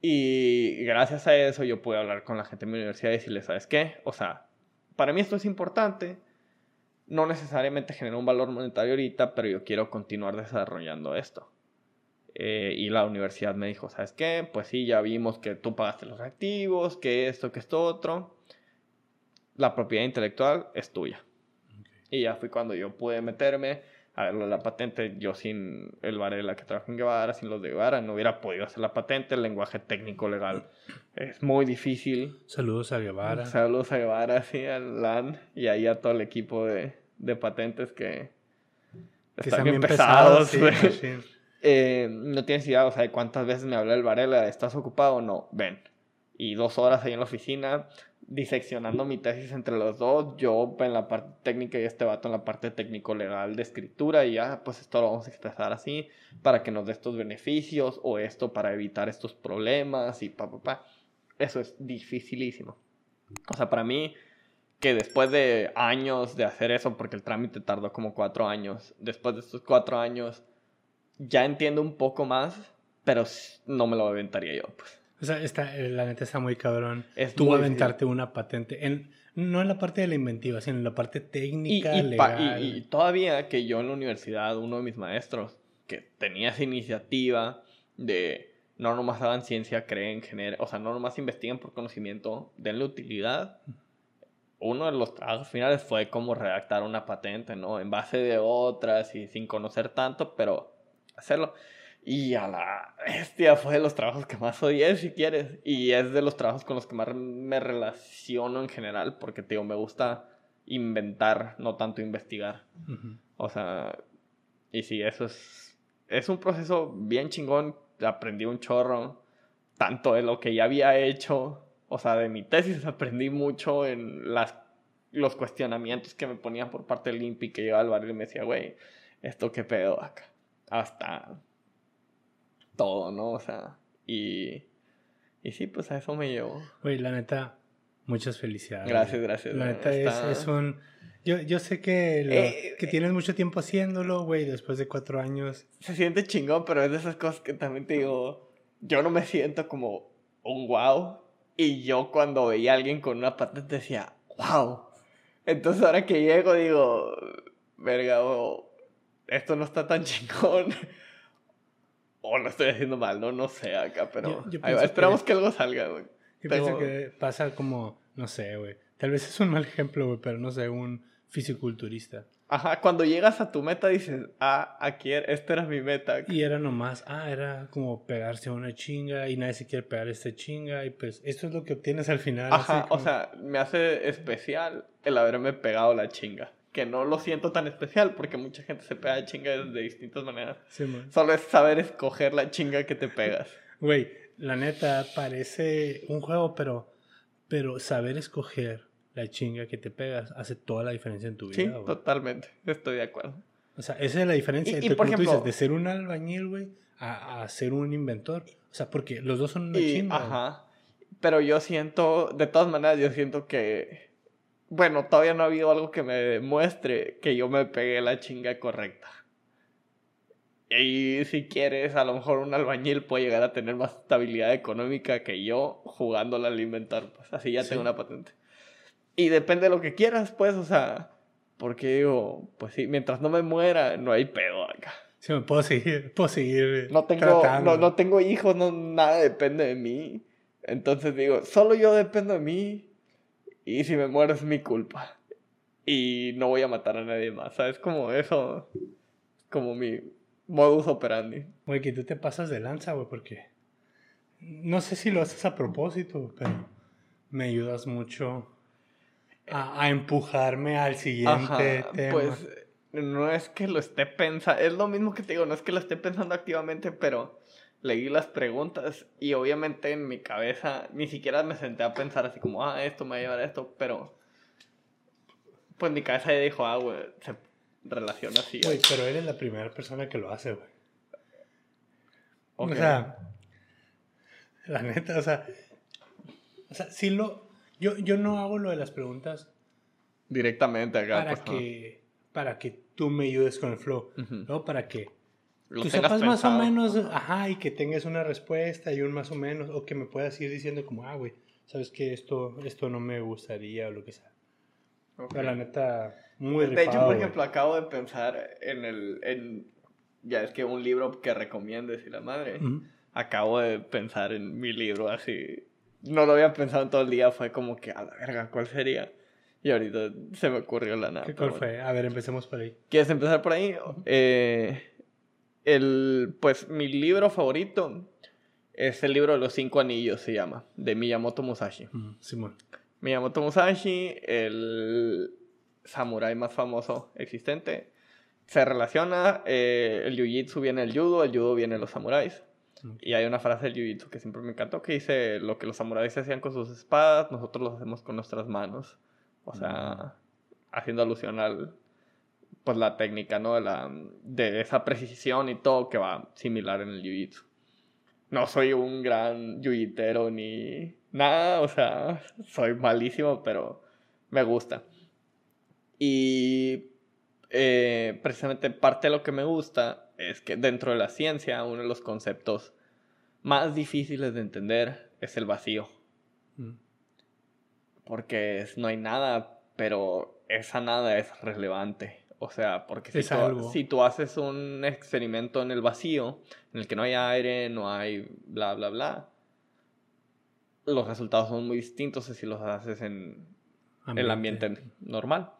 Y gracias a eso yo pude hablar con la gente de mi universidad y decirles, ¿sabes qué? O sea, para mí esto es importante. No necesariamente genera un valor monetario ahorita, pero yo quiero continuar desarrollando esto. Eh, y la universidad me dijo, ¿sabes qué? Pues sí, ya vimos que tú pagaste los activos, que esto, que esto otro. La propiedad intelectual es tuya. Y ya fui cuando yo pude meterme a ver la patente. Yo sin el Varela que trabaja en Guevara, sin los de Guevara, no hubiera podido hacer la patente. El lenguaje técnico legal es muy difícil. Saludos a Guevara. Saludos a Guevara, sí, al LAN y ahí a todo el equipo de, de patentes que, están bien pesados. Eh, no tienes idea, o sea, de cuántas veces me habló el Varela, ¿estás ocupado? No, ven. Y dos horas ahí en la oficina, diseccionando mi tesis entre los dos, yo en la parte técnica y este vato en la parte técnico-legal de escritura, y ya, pues esto lo vamos a expresar así, para que nos dé estos beneficios, o esto para evitar estos problemas, y pa, pa, pa. Eso es dificilísimo. O sea, para mí, que después de años de hacer eso, porque el trámite tardó como cuatro años, después de estos cuatro años, ya entiendo un poco más, pero no me lo aventaría yo, pues. O sea, está, eh, la neta está muy cabrón. Es Tú aventarte una patente, en, no en la parte de la inventiva, sino en la parte técnica, y, legal. Y, todavía que yo en la universidad, uno de mis maestros, que tenía esa iniciativa de no nomás hagan ciencia, creen, generen, o sea, no nomás investiguen por conocimiento, denle utilidad. Uno de los trabajos finales fue como redactar una patente, ¿no? En base de otras y sin conocer tanto, pero hacerlo. Y a la bestia fue de los trabajos que más odié, si quieres. Y es de los trabajos con los que más me relaciono en general, porque, digo, me gusta inventar, no tanto investigar. O sea, y sí, eso es, es un proceso bien chingón. Aprendí un chorro, tanto de lo que ya había hecho, o sea, de mi tesis aprendí mucho en las, los cuestionamientos que me ponían por parte del INPI, que llegaba al barrio y me decía, güey, ¿esto qué pedo acá? hasta todo, ¿no? O sea, y, y sí, pues a eso me llevó. Güey, la neta, muchas felicidades. Gracias, gracias. La neta es, es, un... Yo, yo sé que, eh, que tienes mucho tiempo haciéndolo, güey, después de cuatro años. Se siente chingón, pero es de esas cosas que también te digo, yo no me siento como un wow. Y yo cuando veía a alguien con una patente decía, wow. Entonces ahora que llego digo, verga, esto no está tan chingón. O lo estoy haciendo mal, no, no sé acá, pero esperamos que, algo salga, güey. Yo pienso que pasa como, no sé, güey. Tal vez es un mal ejemplo, güey, pero no sé, un fisiculturista. Ajá, cuando llegas a tu meta dices, ah, aquí, er, esta era mi meta. Y era nomás, ah, era como pegarse a una chinga y nadie se quiere pegar esta chinga y pues esto es lo que obtienes al final. Ajá, o sea, me hace especial el haberme pegado la chinga que no lo siento tan especial porque mucha gente se pega chinga de distintas maneras. Solo es saber escoger la chinga que te pegas. Güey, la neta parece un juego, pero, pero saber escoger la chinga que te pegas hace toda la diferencia en tu vida. Sí, totalmente. Estoy de acuerdo. O sea, esa es la diferencia entre, por ejemplo, de ser un albañil, güey, a, ser un inventor. O sea, porque los dos son una chinga. Ajá. Pero yo siento, de todas maneras, yo siento que bueno, todavía no ha habido algo que me demuestre que yo me pegué la chinga correcta. Y si quieres, a lo mejor un albañil puede llegar a tener más estabilidad económica que yo jugándola al inventar. Pues así ya tengo una patente. Y depende de lo que quieras, pues, o sea, Porque digo, pues sí, mientras no me muera, no hay pedo acá. Sí, me puedo seguir, puedo seguir no tengo, no, no, tengo hijos, no, nada depende de mí. Entonces digo, solo yo dependo de mí. Y si me muero es mi culpa. Y no voy a matar a nadie más. ¿Sabes? Como eso. Como mi modus operandi. Güey, que tú te pasas de lanza, güey, porque. No sé si lo haces a propósito, pero me ayudas mucho a, empujarme al siguiente tema. Pues no es que lo esté pensando, es lo mismo que te digo, no es que lo esté pensando activamente, pero leí las preguntas y obviamente en mi cabeza ni siquiera me senté a pensar así como, ah, esto me va a llevar a esto, pero pues mi cabeza ya dijo, ah, güey, se relaciona así. Güey, pero eres la primera persona que lo hace, güey. O sea, la neta, o sea, o sea, sí lo, yo, yo no hago lo de las preguntas directamente acá. Para, pues, que, para que tú me ayudes con el flow, ¿no? Para que tú sepas más o menos, ajá, y que tengas una respuesta y un más o menos, o que me puedas ir diciendo como, ah, güey, sabes que esto, esto no me gustaría o lo que sea. Pero la neta, muy De hecho, por ejemplo, acabo de pensar en el, en, ya es que un libro que recomiendes y la madre, acabo de pensar en mi libro así, no lo había pensado en todo el día, fue como que, a la verga, ¿cuál sería? Y ahorita se me ocurrió la nada. ¿Qué cuál fue? A ver, empecemos por ahí. ¿Quieres empezar por ahí? Eh, el, pues mi libro favorito es el libro de los cinco anillos, se llama, de Miyamoto Musashi. Simón. Miyamoto Musashi, el samurái más famoso existente. Se relaciona, eh, el jiu-jitsu viene el judo, el judo viene los samuráis. Y hay una frase del jiu-jitsu que siempre me encantó que dice, lo que los samuráis hacían con sus espadas, nosotros lo hacemos con nuestras manos. O sea, haciendo alusión al, pues la técnica, ¿no? De, la, de esa precisión y todo que va similar en el jiu-jitsu. No soy un gran jiu ni nada, o sea, soy malísimo, pero me gusta. Y eh, precisamente parte de lo que me gusta es que dentro de la ciencia uno de los conceptos más difíciles de entender es el vacío. Mm porque no hay nada, pero esa nada es relevante. O sea, porque si, tú, si tú haces un experimento en el vacío, en el que no hay aire, no hay bla, bla, bla, los resultados son muy distintos si los haces en el ambiente normal.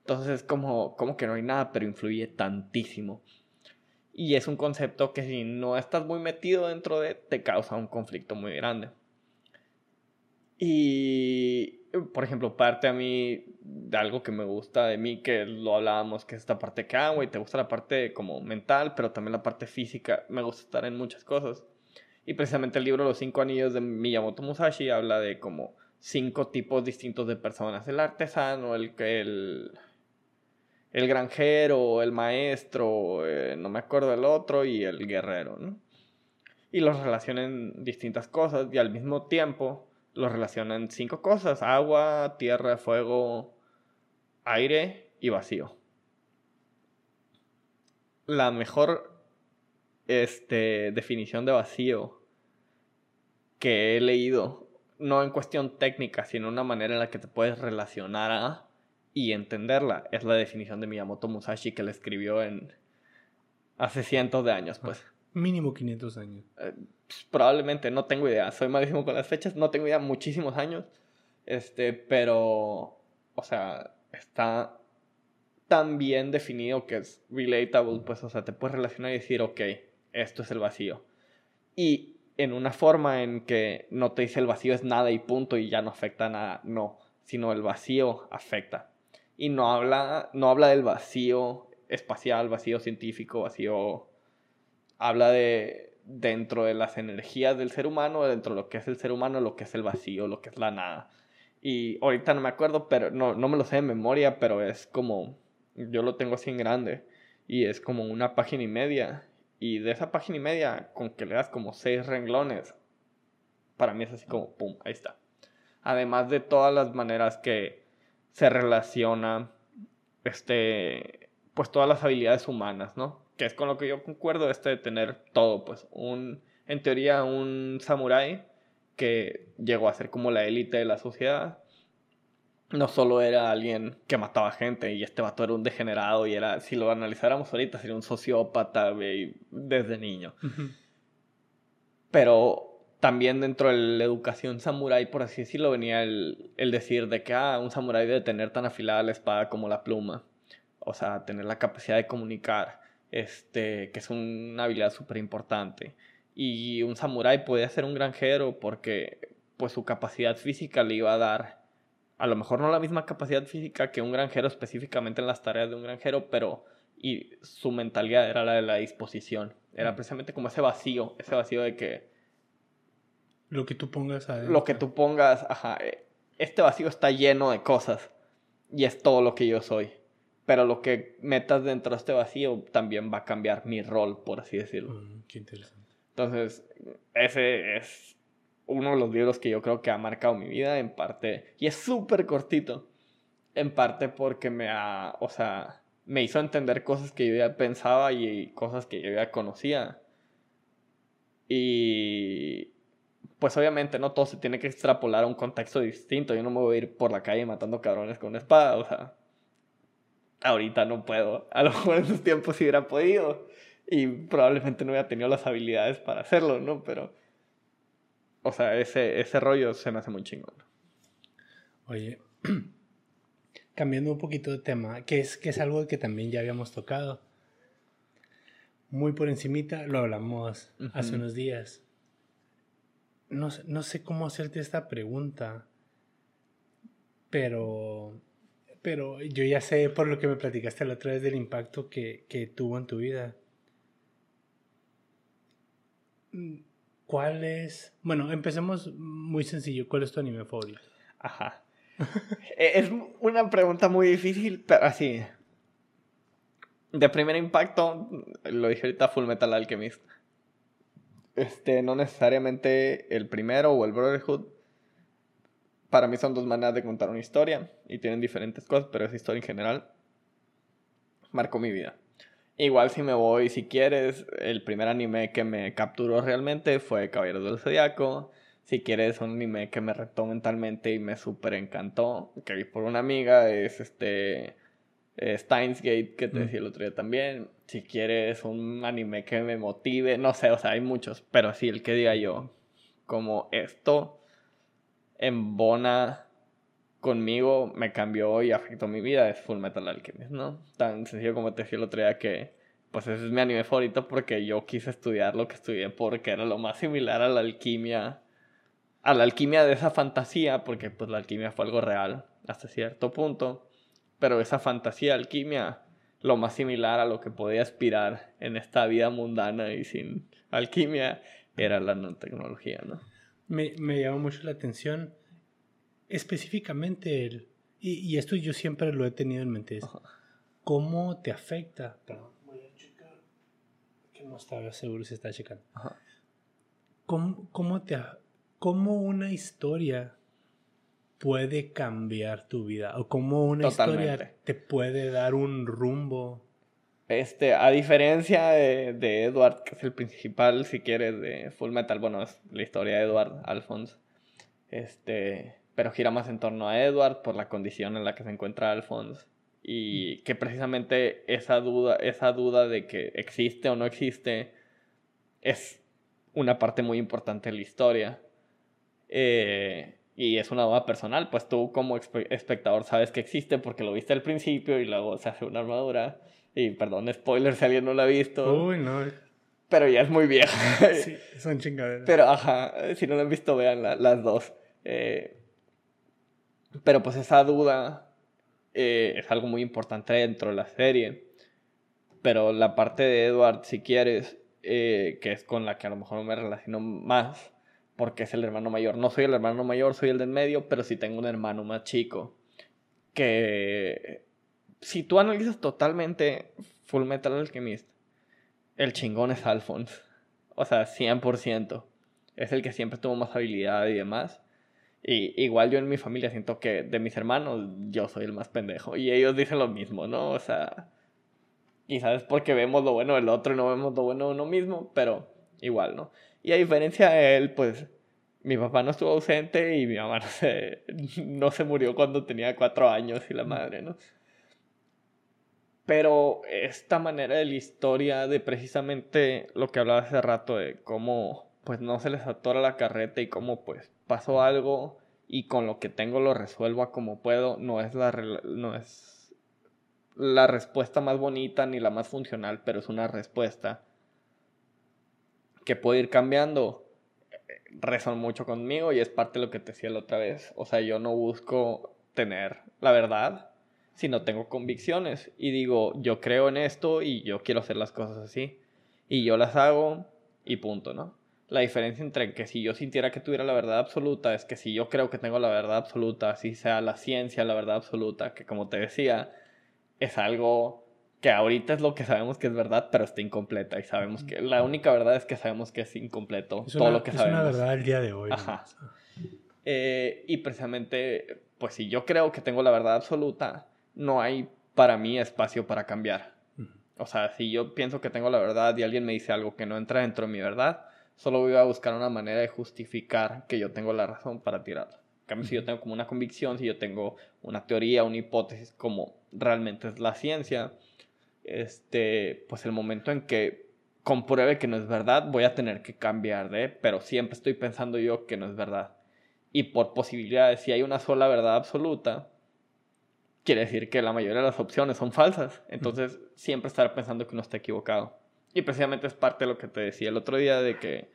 Entonces es como, como que no hay nada, pero influye tantísimo. Y es un concepto que si no estás muy metido dentro de, te causa un conflicto muy grande. Y, por ejemplo, parte a mí de algo que me gusta de mí, que lo hablábamos, que es esta parte que, ah, güey, te gusta la parte como mental, pero también la parte física. Me gusta estar en muchas cosas. Y precisamente el libro Los cinco anillos de Miyamoto Musashi habla de como cinco tipos distintos de personas. El artesano, el, el, el granjero, el maestro, eh, no me acuerdo el otro, y el guerrero, ¿no? Y los relacionan distintas cosas y al mismo tiempo lo relacionan cinco cosas: agua, tierra, fuego, aire y vacío. La mejor este, definición de vacío que he leído, no en cuestión técnica, sino una manera en la que te puedes relacionar a y entenderla, es la definición de Miyamoto Musashi que le escribió en hace cientos de años, pues. Mínimo 500 años. Eh, pues, probablemente, no tengo idea. Soy malísimo con las fechas, no tengo idea, muchísimos años. Este, pero, o sea, está tan bien definido que es relatable, pues, o sea, te puedes relacionar y decir, ok, esto es el vacío. Y en una forma en que no te dice el vacío es nada y punto y ya no afecta a nada, no, sino el vacío afecta. Y no habla, no habla del vacío espacial, vacío científico, vacío habla de dentro de las energías del ser humano, dentro de lo que es el ser humano, lo que es el vacío, lo que es la nada. Y ahorita no me acuerdo, pero no, no me lo sé de memoria, pero es como, yo lo tengo así en grande, y es como una página y media. Y de esa página y media, con que le das como seis renglones, para mí es así como, ¡pum!, ahí está. Además de todas las maneras que se relaciona, este, pues todas las habilidades humanas, ¿no? Que es con lo que yo concuerdo, este de tener todo, pues un, en teoría un samurái que llegó a ser como la élite de la sociedad, no solo era alguien que mataba gente y este vato era un degenerado y era, si lo analizáramos ahorita, sería un sociópata desde niño. Pero también dentro de la educación samurái, por así decirlo, venía el, el decir de que ah, un samurái debe tener tan afilada la espada como la pluma. O sea, tener la capacidad de comunicar, este, que es una habilidad súper importante. Y un samurái puede ser un granjero porque pues su capacidad física le iba a dar a lo mejor no la misma capacidad física que un granjero específicamente en las tareas de un granjero, pero y su mentalidad era la de la disposición. Era precisamente como ese vacío, ese vacío de que... Lo que tú pongas Lo que tú pongas, ajá. Eh, este vacío está lleno de cosas y es todo lo que yo soy. Pero lo que metas dentro de este vacío también va a cambiar mi rol, por así decirlo. Mm, qué interesante. Entonces, ese es uno de los libros que yo creo que ha marcado mi vida en parte, y es súper cortito, en parte porque me ha, o sea, me hizo entender cosas que yo ya pensaba y cosas que yo ya conocía. Y pues obviamente no todo se tiene que extrapolar a un contexto distinto. Yo no me voy a ir por la calle matando cabrones con una espada, o sea, ahorita no puedo. A lo mejor en esos tiempos sí hubiera podido y probablemente no hubiera tenido las habilidades para hacerlo, ¿no? Pero o sea, ese, ese rollo se me hace muy chingón. Oye, cambiando un poquito de tema, que es, que es algo que también ya habíamos tocado. Muy por encimita, lo hablamos hace unos días. No, no, sé cómo hacerte esta pregunta, pero, pero yo ya sé por lo que me platicaste la otra vez del impacto que, que tuvo en tu vida ¿Cuál es? Bueno, empecemos muy sencillo. ¿Cuál es tu anime favorito? Ajá. E-, es una pregunta muy difícil, pero así. De primer impacto, lo dije ahorita Full Metal Alchemist. Este, no necesariamente el primero o el Brotherhood. Para mí son dos maneras de contar una historia y tienen diferentes cosas, pero esa historia en general marcó mi vida. Igual si me voy, si quieres, el primer anime que me capturó realmente fue Caballeros del Zodiaco. Si quieres un anime que me retó mentalmente y me súper encantó, que vi por una amiga, es este eh, Steins Gate, que te decía el otro día también. Si quieres un anime que me motive, no sé, o sea, hay muchos, pero sí, el que diga yo, como esto embona conmigo me cambió y afectó mi vida es Full Metal Alchemist, ¿no? Tan sencillo como te decía el otro día que pues ese es mi anime favorito porque yo quise estudiar lo que estudié porque era lo más similar a la alquimia, a la alquimia de esa fantasía, porque pues la alquimia fue algo real hasta cierto punto, pero esa fantasía alquimia lo más similar a lo que podía aspirar en esta vida mundana y sin alquimia era la nanotecnología, ¿no? Me, me llamó mucho la atención específicamente el, y, esto yo siempre lo he tenido en mente, es cómo te afecta. Perdón, voy a checar, que no estaba seguro si está checando. ¿Cómo, cómo, te, ¿Cómo una historia puede cambiar tu vida? ¿O cómo una historia te puede dar un rumbo? Este, a diferencia de, de, Edward, que es el principal, si quieres, de Full Metal, bueno, es la historia de Edward Alphonse. Este, pero gira más en torno a Edward por la condición en la que se encuentra Alphonse y que precisamente esa duda, esa duda de que existe o no existe es una parte muy importante de la historia. Eh, y es una duda personal, pues tú como espectador sabes que existe porque lo viste al principio y luego se hace una armadura. Y perdón, spoiler si alguien no lo ha visto. Uy, no. Pero ya es muy vieja. sí, son chingaderas. Pero ajá, si no lo han visto, vean las dos. Eh, pero pues esa duda eh, es algo muy importante dentro de la serie. Pero la parte de Edward, si quieres, eh, que es con la que a lo mejor me relaciono más, porque es el hermano mayor. No soy el hermano mayor, soy el del medio, pero sí tengo un hermano más chico. Que si tú analizas totalmente Full Metal Alchemist, el chingón es Alphonse. O sea, 100%. Es el que siempre tuvo más habilidad y demás. Y igual yo en mi familia siento que de mis hermanos yo soy el más pendejo. Y ellos dicen lo mismo, ¿no? O sea, quizás es porque vemos lo bueno del otro y no vemos lo bueno de uno mismo, pero igual, ¿no? Y a diferencia de él, pues mi papá no estuvo ausente y mi mamá no se, no se murió cuando tenía cuatro años y la madre, ¿no? Pero esta manera de la historia, de precisamente lo que hablaba hace rato, de cómo pues no se les atora la carreta y cómo pues pasó algo y con lo que tengo lo resuelvo a como puedo, no es la, no es la respuesta más bonita ni la más funcional, pero es una respuesta que puede ir cambiando. Rezan mucho conmigo y es parte de lo que te decía la otra vez. O sea, yo no busco tener la verdad, sino tengo convicciones y digo, yo creo en esto y yo quiero hacer las cosas así. Y yo las hago y punto, ¿no? La diferencia entre que si yo sintiera que tuviera la verdad absoluta es que si yo creo que tengo la verdad absoluta, así sea la ciencia la verdad absoluta, que como te decía, es algo que ahorita es lo que sabemos que es verdad, pero está incompleta y sabemos que la única verdad es que sabemos que es incompleto todo lo que sabemos. Es una verdad el día de hoy. Ajá. Eh, y precisamente, pues si yo creo que tengo la verdad absoluta, no hay para mí espacio para cambiar. O sea, si yo pienso que tengo la verdad y alguien me dice algo que no entra dentro de mi verdad, solo voy a buscar una manera de justificar que yo tengo la razón para tirarla. En cambio, si yo tengo como una convicción, si yo tengo una teoría, una hipótesis, como realmente es la ciencia, este, pues el momento en que compruebe que no es verdad, voy a tener que cambiar de, pero siempre estoy pensando yo que no es verdad. Y por posibilidades, si hay una sola verdad absoluta, quiere decir que la mayoría de las opciones son falsas. Entonces, siempre estar pensando que uno está equivocado. Y precisamente es parte de lo que te decía el otro día de que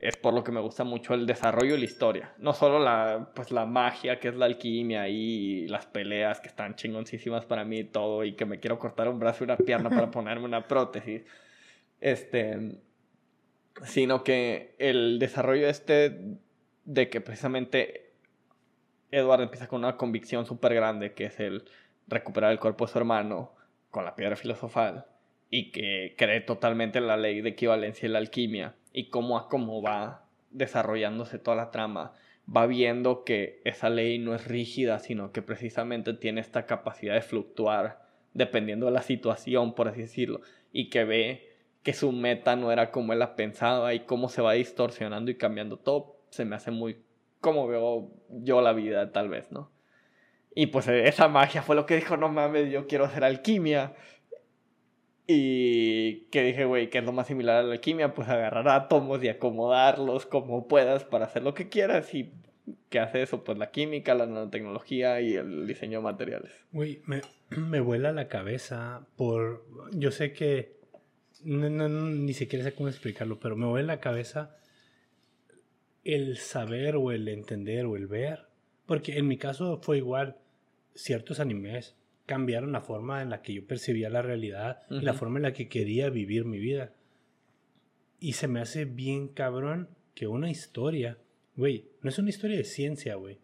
es por lo que me gusta mucho el desarrollo y la historia. No solo la, pues, la magia, que es la alquimia y las peleas que están chingoncísimas para mí y todo, y que me quiero cortar un brazo y una pierna para ponerme una prótesis. Este, sino que el desarrollo este de que precisamente Edward empieza con una convicción súper grande, que es el recuperar el cuerpo de su hermano con la piedra filosofal y que cree totalmente en la ley de equivalencia y la alquimia y cómo a cómo va desarrollándose toda la trama, va viendo que esa ley no es rígida, sino que precisamente tiene esta capacidad de fluctuar dependiendo de la situación, por así decirlo, y que ve que su meta no era como él la pensaba y cómo se va distorsionando y cambiando todo, se me hace muy como veo yo la vida tal vez, ¿no? Y pues esa magia fue lo que dijo, no mames, yo quiero hacer alquimia. Y que dije, güey, que es lo más similar a la alquimia, pues agarrar átomos y acomodarlos como puedas para hacer lo que quieras. Y que hace eso, pues la química, la nanotecnología y el diseño de materiales. Güey, me, me vuela la cabeza por... Yo sé que... No, no, ni siquiera sé cómo explicarlo, pero me vuela la cabeza el saber o el entender o el ver. Porque en mi caso fue igual. Ciertos animes cambiaron la forma en la que yo percibía la realidad y la forma en la que quería vivir mi vida. Y se me hace bien cabrón que una historia, güey, no es una historia de ciencia, güey.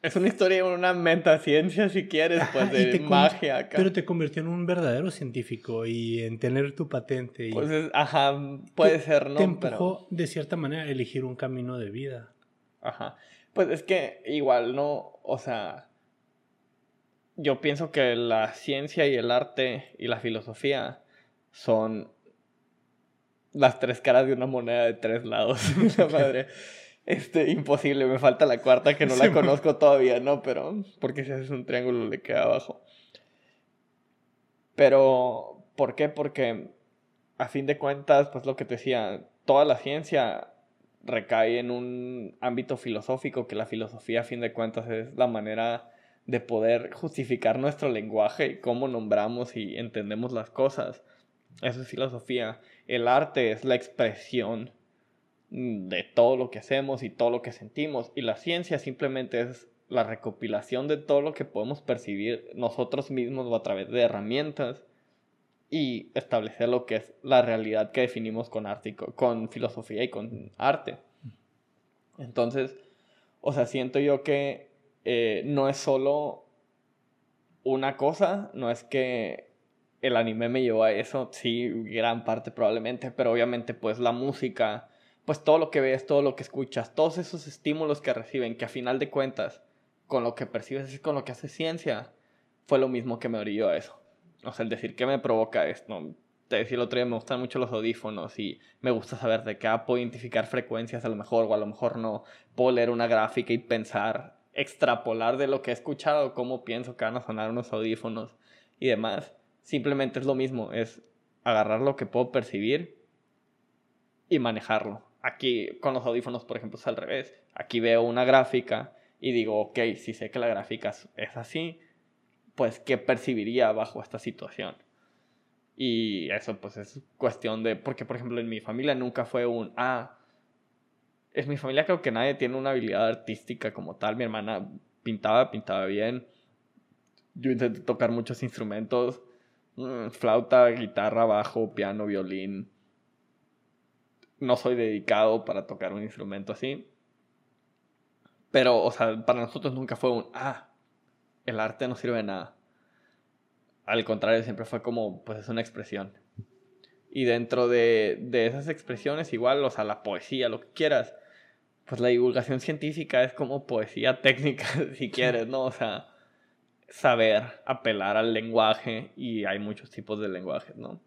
Es una historia una metaciencia, si quieres, pues de magia. Acá. Pero te convirtió en un verdadero científico y en tener tu patente. Y pues ajá, puede ser, ¿no? Te empujó de cierta manera a elegir un camino de vida. Ajá. Pues es que igual, ¿no? O sea, yo pienso que la ciencia y el arte y la filosofía son las tres caras de una moneda de tres lados. madre. Este, imposible, me falta la cuarta que no la conozco todavía, ¿no? Pero, porque si haces un triángulo le queda abajo. Pero, ¿por qué? Porque, a fin de cuentas, pues lo que te decía, toda la ciencia recae en un ámbito filosófico, que la filosofía, a fin de cuentas, es la manera de poder justificar nuestro lenguaje y cómo nombramos y entendemos las cosas. Eso es filosofía. El arte es la expresión de todo lo que hacemos y todo lo que sentimos. Y la ciencia simplemente es la recopilación de todo lo que podemos percibir nosotros mismos o a través de herramientas y establecer lo que es la realidad que definimos con arte, con filosofía y con arte. Entonces, o sea, siento yo que eh, no es solo una cosa, no es que el anime me llevó a eso, sí, gran parte probablemente, pero obviamente pues la música, pues todo lo que ves, todo lo que escuchas, todos esos estímulos que reciben, que a final de cuentas, con lo que percibes es con lo que hace ciencia, fue lo mismo que me orilló a eso. O sea, el decir que me provoca esto, te decía el otro día, me gustan mucho los audífonos y me gusta saber de qué puedo identificar frecuencias a lo mejor o a lo mejor no. Puedo leer una gráfica y pensar, extrapolar de lo que he escuchado, cómo pienso que van a sonar unos audífonos y demás. Simplemente es lo mismo, es agarrar lo que puedo percibir y manejarlo. Aquí con los audífonos, por ejemplo, es al revés. Aquí veo una gráfica y digo, ok, si sé que la gráfica es así, pues qué percibiría bajo esta situación. Y eso pues es cuestión de, porque por ejemplo en mi familia nunca fue un, ah, es mi familia creo que nadie tiene una habilidad artística como tal. Mi hermana pintaba, pintaba bien. Yo intenté tocar muchos instrumentos, mm, flauta, guitarra, bajo, piano, violín. No soy dedicado para tocar un instrumento así. Pero, o sea, para nosotros nunca fue un, ah, el arte no sirve nada. Al contrario, siempre fue como, pues es una expresión. Y dentro de, de esas expresiones, igual, o sea, la poesía, lo que quieras, pues la divulgación científica es como poesía técnica, si quieres, ¿no? O sea, saber apelar al lenguaje y hay muchos tipos de lenguajes, ¿no?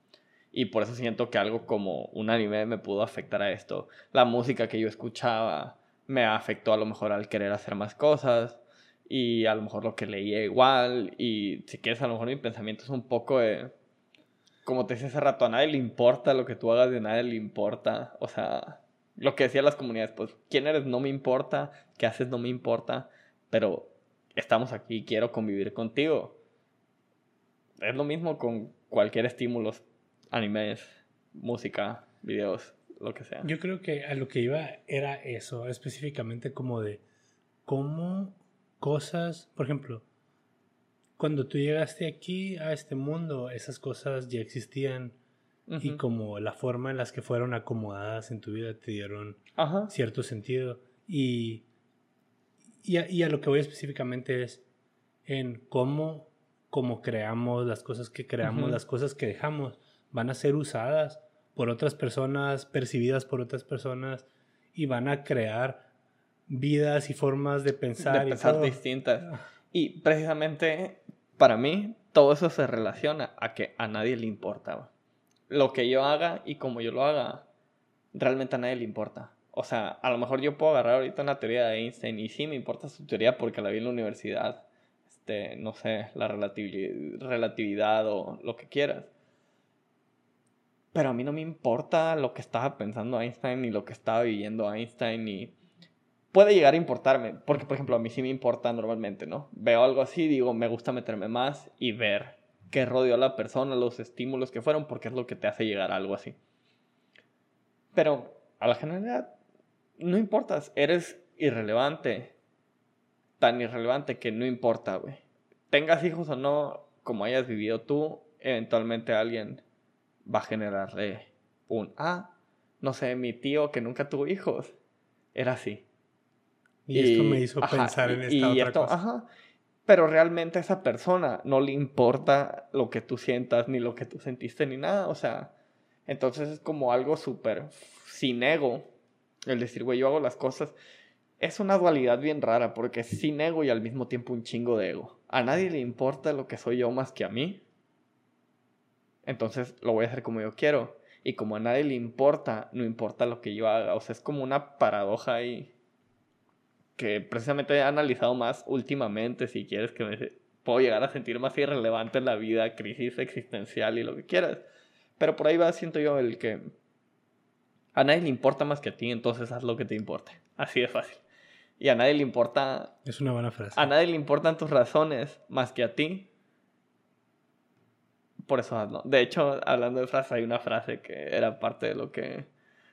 Y por eso siento que algo como un anime me pudo afectar a esto. La música que yo escuchaba me afectó a lo mejor al querer hacer más cosas y a lo mejor lo que leía igual. Y si quieres a lo mejor mi pensamiento es un poco de como te decía hace rato a nadie le importa lo que tú hagas de nadie le importa. O sea lo que decían las comunidades pues quién eres no me importa. Qué haces no me importa. Pero estamos aquí quiero convivir contigo. Es lo mismo con cualquier estímulo animes música videos lo que sea. Yo creo que a lo que iba era eso específicamente como de cómo cosas, por ejemplo, cuando tú llegaste aquí a este mundo, esas cosas ya existían y como la forma en las que fueron acomodadas en tu vida te dieron cierto sentido. Y, y, a, lo que voy específicamente es en cómo, cómo creamos las cosas que creamos, las cosas que dejamos, van a ser usadas por otras personas, percibidas por otras personas y van a crear vidas y formas de pensar. De pensar distintas. Ah. Y precisamente para mí todo eso se relaciona a que a nadie le importa. Lo que yo haga y como yo lo haga, realmente a nadie le importa. O sea, a lo mejor yo puedo agarrar ahorita una teoría de Einstein y sí me importa su teoría porque la vi en la universidad. Este, no sé, la relatividad o lo que quieras. Pero a mí no me importa lo que estaba pensando Einstein ni lo que estaba viviendo Einstein ni puede llegar a importarme, porque por ejemplo a mí sí me importa normalmente, ¿no? Veo algo así, digo, me gusta meterme más y ver qué rodeó a la persona, los estímulos que fueron, porque es lo que te hace llegar a algo así. Pero a la generalidad no importas, eres irrelevante, tan irrelevante que no importa, güey. Tengas hijos o no, como hayas vivido tú, eventualmente alguien va a generarle un, ah, no sé, mi tío que nunca tuvo hijos, era así y, esto me hizo pensar en esta otra cosa. Ajá. Pero realmente a esa persona no le importa lo que tú sientas, ni lo que tú sentiste, ni nada. O sea, entonces es como algo súper sin ego. El decir, güey, yo hago las cosas. Es una dualidad bien rara, porque es sin ego y al mismo tiempo un chingo de ego. A nadie le importa lo que soy yo más que a mí. Entonces lo voy a hacer como yo quiero. Y como a nadie le importa, no importa lo que yo haga. O sea, es como una paradoja ahí que precisamente he analizado más últimamente, si quieres que me puedo llegar a sentir más irrelevante en la vida, crisis existencial y lo que quieras. Pero por ahí va, siento yo, el que a nadie le importa más que a ti, entonces haz lo que te importe. Así de fácil. Y a nadie le importa... Es una buena frase. A nadie le importan tus razones más que a ti. Por eso hazlo. De hecho, hablando de frases, hay una frase que era parte de lo que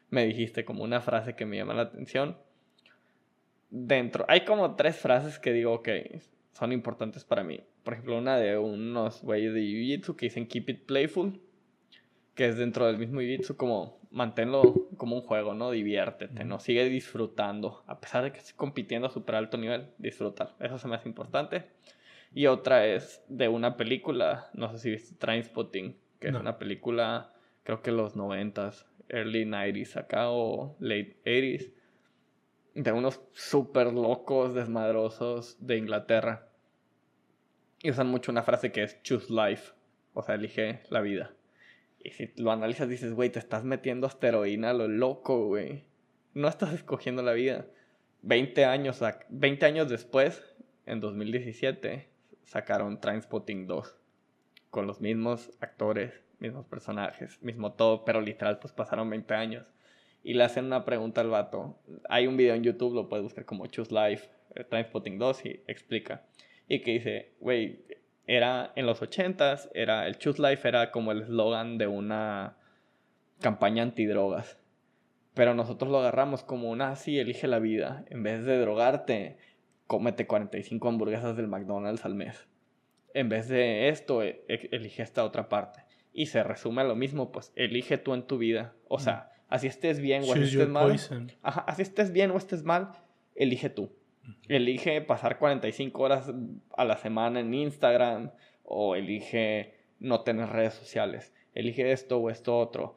me dijiste, como una frase que me llama la atención dentro, hay como tres frases que digo que son importantes para mí. Por ejemplo, una de unos güeyes de Jiu-Jitsu que dicen keep it playful, que es dentro del mismo Jiu-Jitsu como manténlo como un juego, ¿no? Diviértete, ¿no? Sigue disfrutando. A pesar de que estés compitiendo a super alto nivel, disfrutar. Eso se me hace importante. Y otra es de una película, no sé si viste Trainspotting, que es una película, creo que los 90s, early 90s acá o late 80s de unos súper locos, desmadrosos de Inglaterra. Y usan mucho una frase que es choose life, o sea, elige la vida. Y si lo analizas, dices, güey, te estás metiendo asteroína a lo loco, güey. No estás escogiendo la vida. 20 años, 20 años después, en 2017, sacaron Trainspotting 2. Con los mismos actores, mismos personajes, mismo todo, pero literal, pues pasaron 20 años. Y le hacen una pregunta al vato. Hay un video en YouTube, lo puedes buscar como Choose Life, eh, Trainspotting 2, y explica. Y que dice, güey, era en los 80s, era, el Choose Life era como el eslogan de una campaña antidrogas. Pero nosotros lo agarramos como una, así, elige la vida. En vez de drogarte, cómete 45 hamburguesas del McDonald's al mes. En vez de esto, e, e, elige esta otra parte. Y se resume a lo mismo, pues elige tú en tu vida. O sea, así estés bien o así estés mal. así estés bien o estés mal, elige tú. Elige pasar 45 horas a la semana en Instagram o elige no tener redes sociales. Elige esto o esto otro.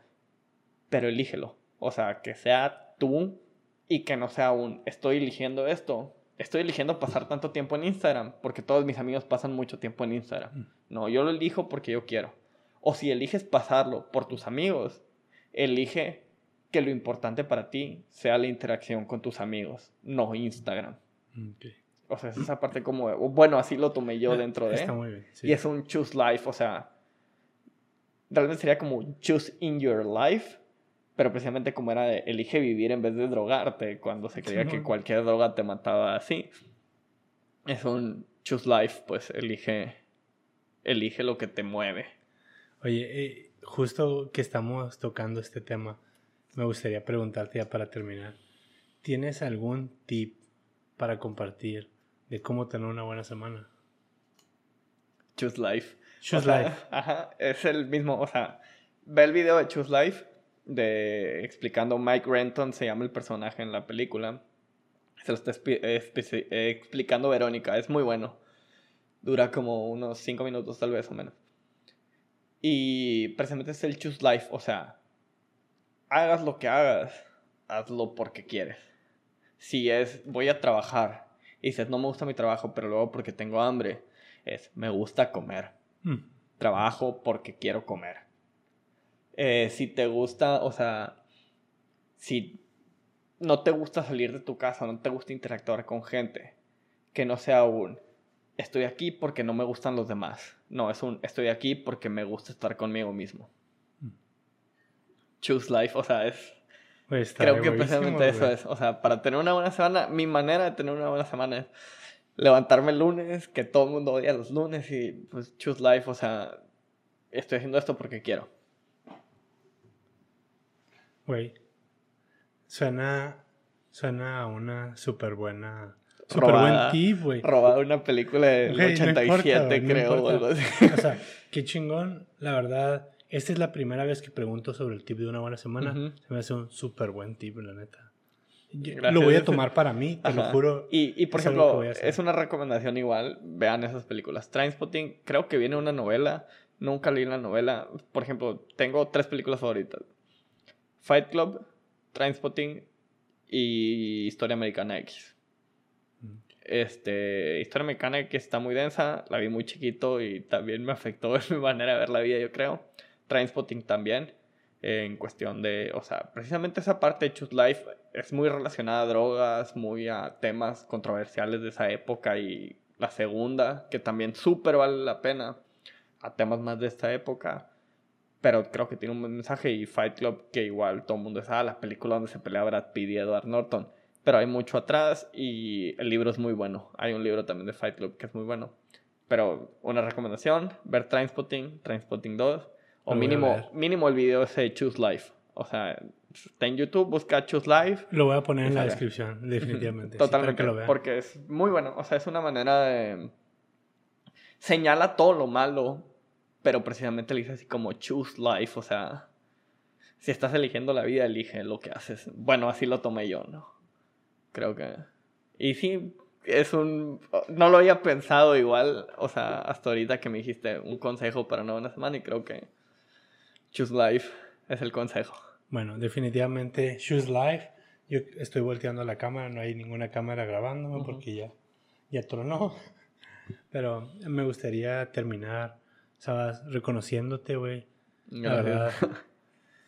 Pero elígelo. O sea, que sea tú y que no sea un estoy eligiendo esto. Estoy eligiendo pasar tanto tiempo en Instagram porque todos mis amigos pasan mucho tiempo en Instagram. Mm. No, yo lo elijo porque yo quiero. O si eliges pasarlo por tus amigos, elige que lo importante para ti sea la interacción con tus amigos, no Instagram. O sea, es esa parte como, bueno, así lo tomé yo dentro de. Está muy bien. Y es un choose life, o sea, realmente sería como choose in your life, pero precisamente como era de elige vivir en vez de drogarte, cuando se creía que cualquier droga te mataba así. Es un choose life, pues elige, elige lo que te mueve. Oye, eh, justo que estamos tocando este tema, me gustaría preguntarte ya para terminar. ¿Tienes algún tip para compartir de cómo tener una buena semana? Choose Life. Choose Life. Ajá, es el mismo, o sea, ve el video de Choose Life de explicando Mike Renton, se llama el personaje en la película. Se lo está explicando Verónica, es muy bueno. Dura como unos 5 minutos tal vez o menos. Y precisamente es el choose life, o sea, hagas lo que hagas, hazlo porque quieres. Si es, voy a trabajar y dices, no me gusta mi trabajo, pero luego porque tengo hambre, es, me gusta comer. Hmm. Trabajo porque quiero comer. Eh, si te gusta, o sea, si no te gusta salir de tu casa, no te gusta interactuar con gente, que no sea un, estoy aquí porque no me gustan los demás. No, es un estoy aquí porque me gusta estar conmigo mismo. Choose life, o sea, es... Pues creo que precisamente eso es. O sea, para tener una buena semana, mi manera de tener una buena semana es levantarme el lunes, que todo el mundo odia los lunes y pues choose life, o sea, estoy haciendo esto porque quiero. Güey, suena, suena a una súper buena Súper buen tip, güey. Robado una película del 87, creo, o algo así. O sea, qué chingón. La verdad, esta es la primera vez que pregunto sobre el tip de una buena semana. Se me hace un súper buen tip, la neta. Lo voy a tomar para mí, te lo juro. Y, y por ejemplo, es una recomendación igual. Vean esas películas. Trainspotting, creo que viene una novela. Nunca leí la novela. Por ejemplo, tengo tres películas favoritas: Fight Club, Trainspotting y Historia Americana X. Este, Historia Mecánica que está muy densa, la vi muy chiquito y también me afectó en mi manera de ver la vida, yo creo. Trainspotting también, en cuestión de, o sea, precisamente esa parte de Choose Life es muy relacionada a drogas, muy a temas controversiales de esa época y la segunda, que también súper vale la pena, a temas más de esta época. Pero creo que tiene un buen mensaje y Fight Club, que igual todo el mundo sabe, la película donde se pelea Brad Pitt y Edward Norton pero hay mucho atrás y el libro es muy bueno. Hay un libro también de Fight Club que es muy bueno. Pero una recomendación, ver Trainspotting, Trainspotting 2, o mínimo, mínimo el video ese Choose Life. O sea, está en YouTube, busca Choose Life. Lo voy a poner en la descripción, definitivamente. Totalmente, porque es muy bueno. O sea, es una manera de... Señala todo lo malo, pero precisamente le dice así como Choose Life, o sea... Si estás eligiendo la vida, elige lo que haces. Bueno, así lo tomé yo, ¿no? Creo que. Y sí, es un. No lo había pensado igual, o sea, hasta ahorita que me dijiste un consejo para una buena semana y creo que. Choose Life es el consejo. Bueno, definitivamente Choose Life. Yo estoy volteando la cámara, no hay ninguna cámara grabándome porque ya, ya tronó. Pero me gustaría terminar, ¿sabes? Reconociéndote, güey. La verdad.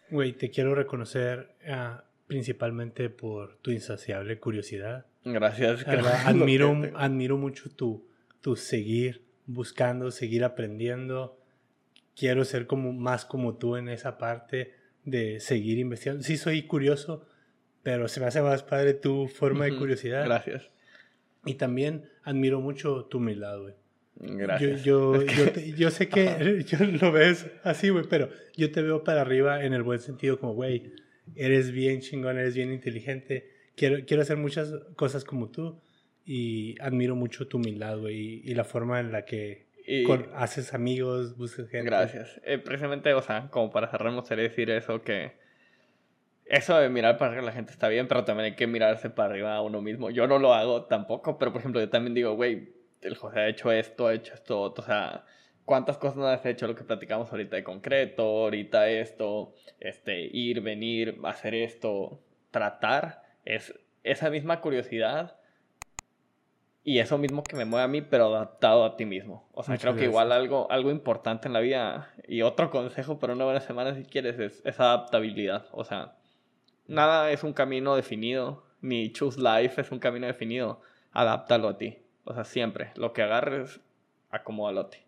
Güey, te quiero reconocer ah, principalmente por tu insaciable curiosidad. Gracias. admiro, admiro mucho tu, tu seguir buscando, seguir aprendiendo. Quiero ser como más como tú en esa parte de seguir investigando. Sí soy curioso, pero se me hace más padre tu forma de curiosidad. Gracias. Y también admiro mucho tu humildad, güey. Gracias. Yo, yo, yo, sé que yo lo ves así, güey, pero yo te veo para arriba en el buen sentido, como, güey, eres bien chingón, eres bien inteligente. Quiero, quiero hacer muchas cosas como tú y admiro mucho tu humildad, güey, y, la forma en la que haces amigos, buscas gente. Gracias. Eh, precisamente, o sea, como para cerrar, me gustaría decir eso que eso de mirar para arriba la gente está bien, pero también hay que mirarse para arriba a uno mismo. Yo no lo hago tampoco, pero por ejemplo, yo también digo, güey, el José ha hecho esto, ha hecho esto, o sea, ¿cuántas cosas no has hecho? Lo que platicamos ahorita de concreto, ahorita esto, este, ir, venir, hacer esto, tratar, es esa misma curiosidad y eso mismo que me mueve a mí, pero adaptado a ti mismo. O sea, creo que igual algo, algo importante en la vida y otro consejo para una buena semana si quieres es esa adaptabilidad. O sea, nada es un camino definido, ni choose life es un camino definido. Adáptalo a ti. O sea, siempre. Lo que agarres, acomódalo a ti.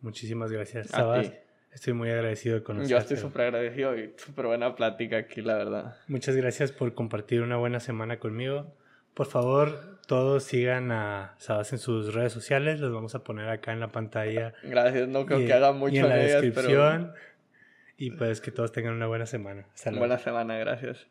Muchísimas gracias. Sabas, estoy muy agradecido de conocerte. Yo estoy súper agradecido y súper buena plática aquí, la verdad. Muchas gracias por compartir una buena semana conmigo. Por favor, todos sigan a Sabas en sus redes sociales. Los vamos a poner acá en la pantalla. Gracias, no creo que haga mucho y en la descripción. Y pues que todos tengan una buena semana. Buena semana, gracias.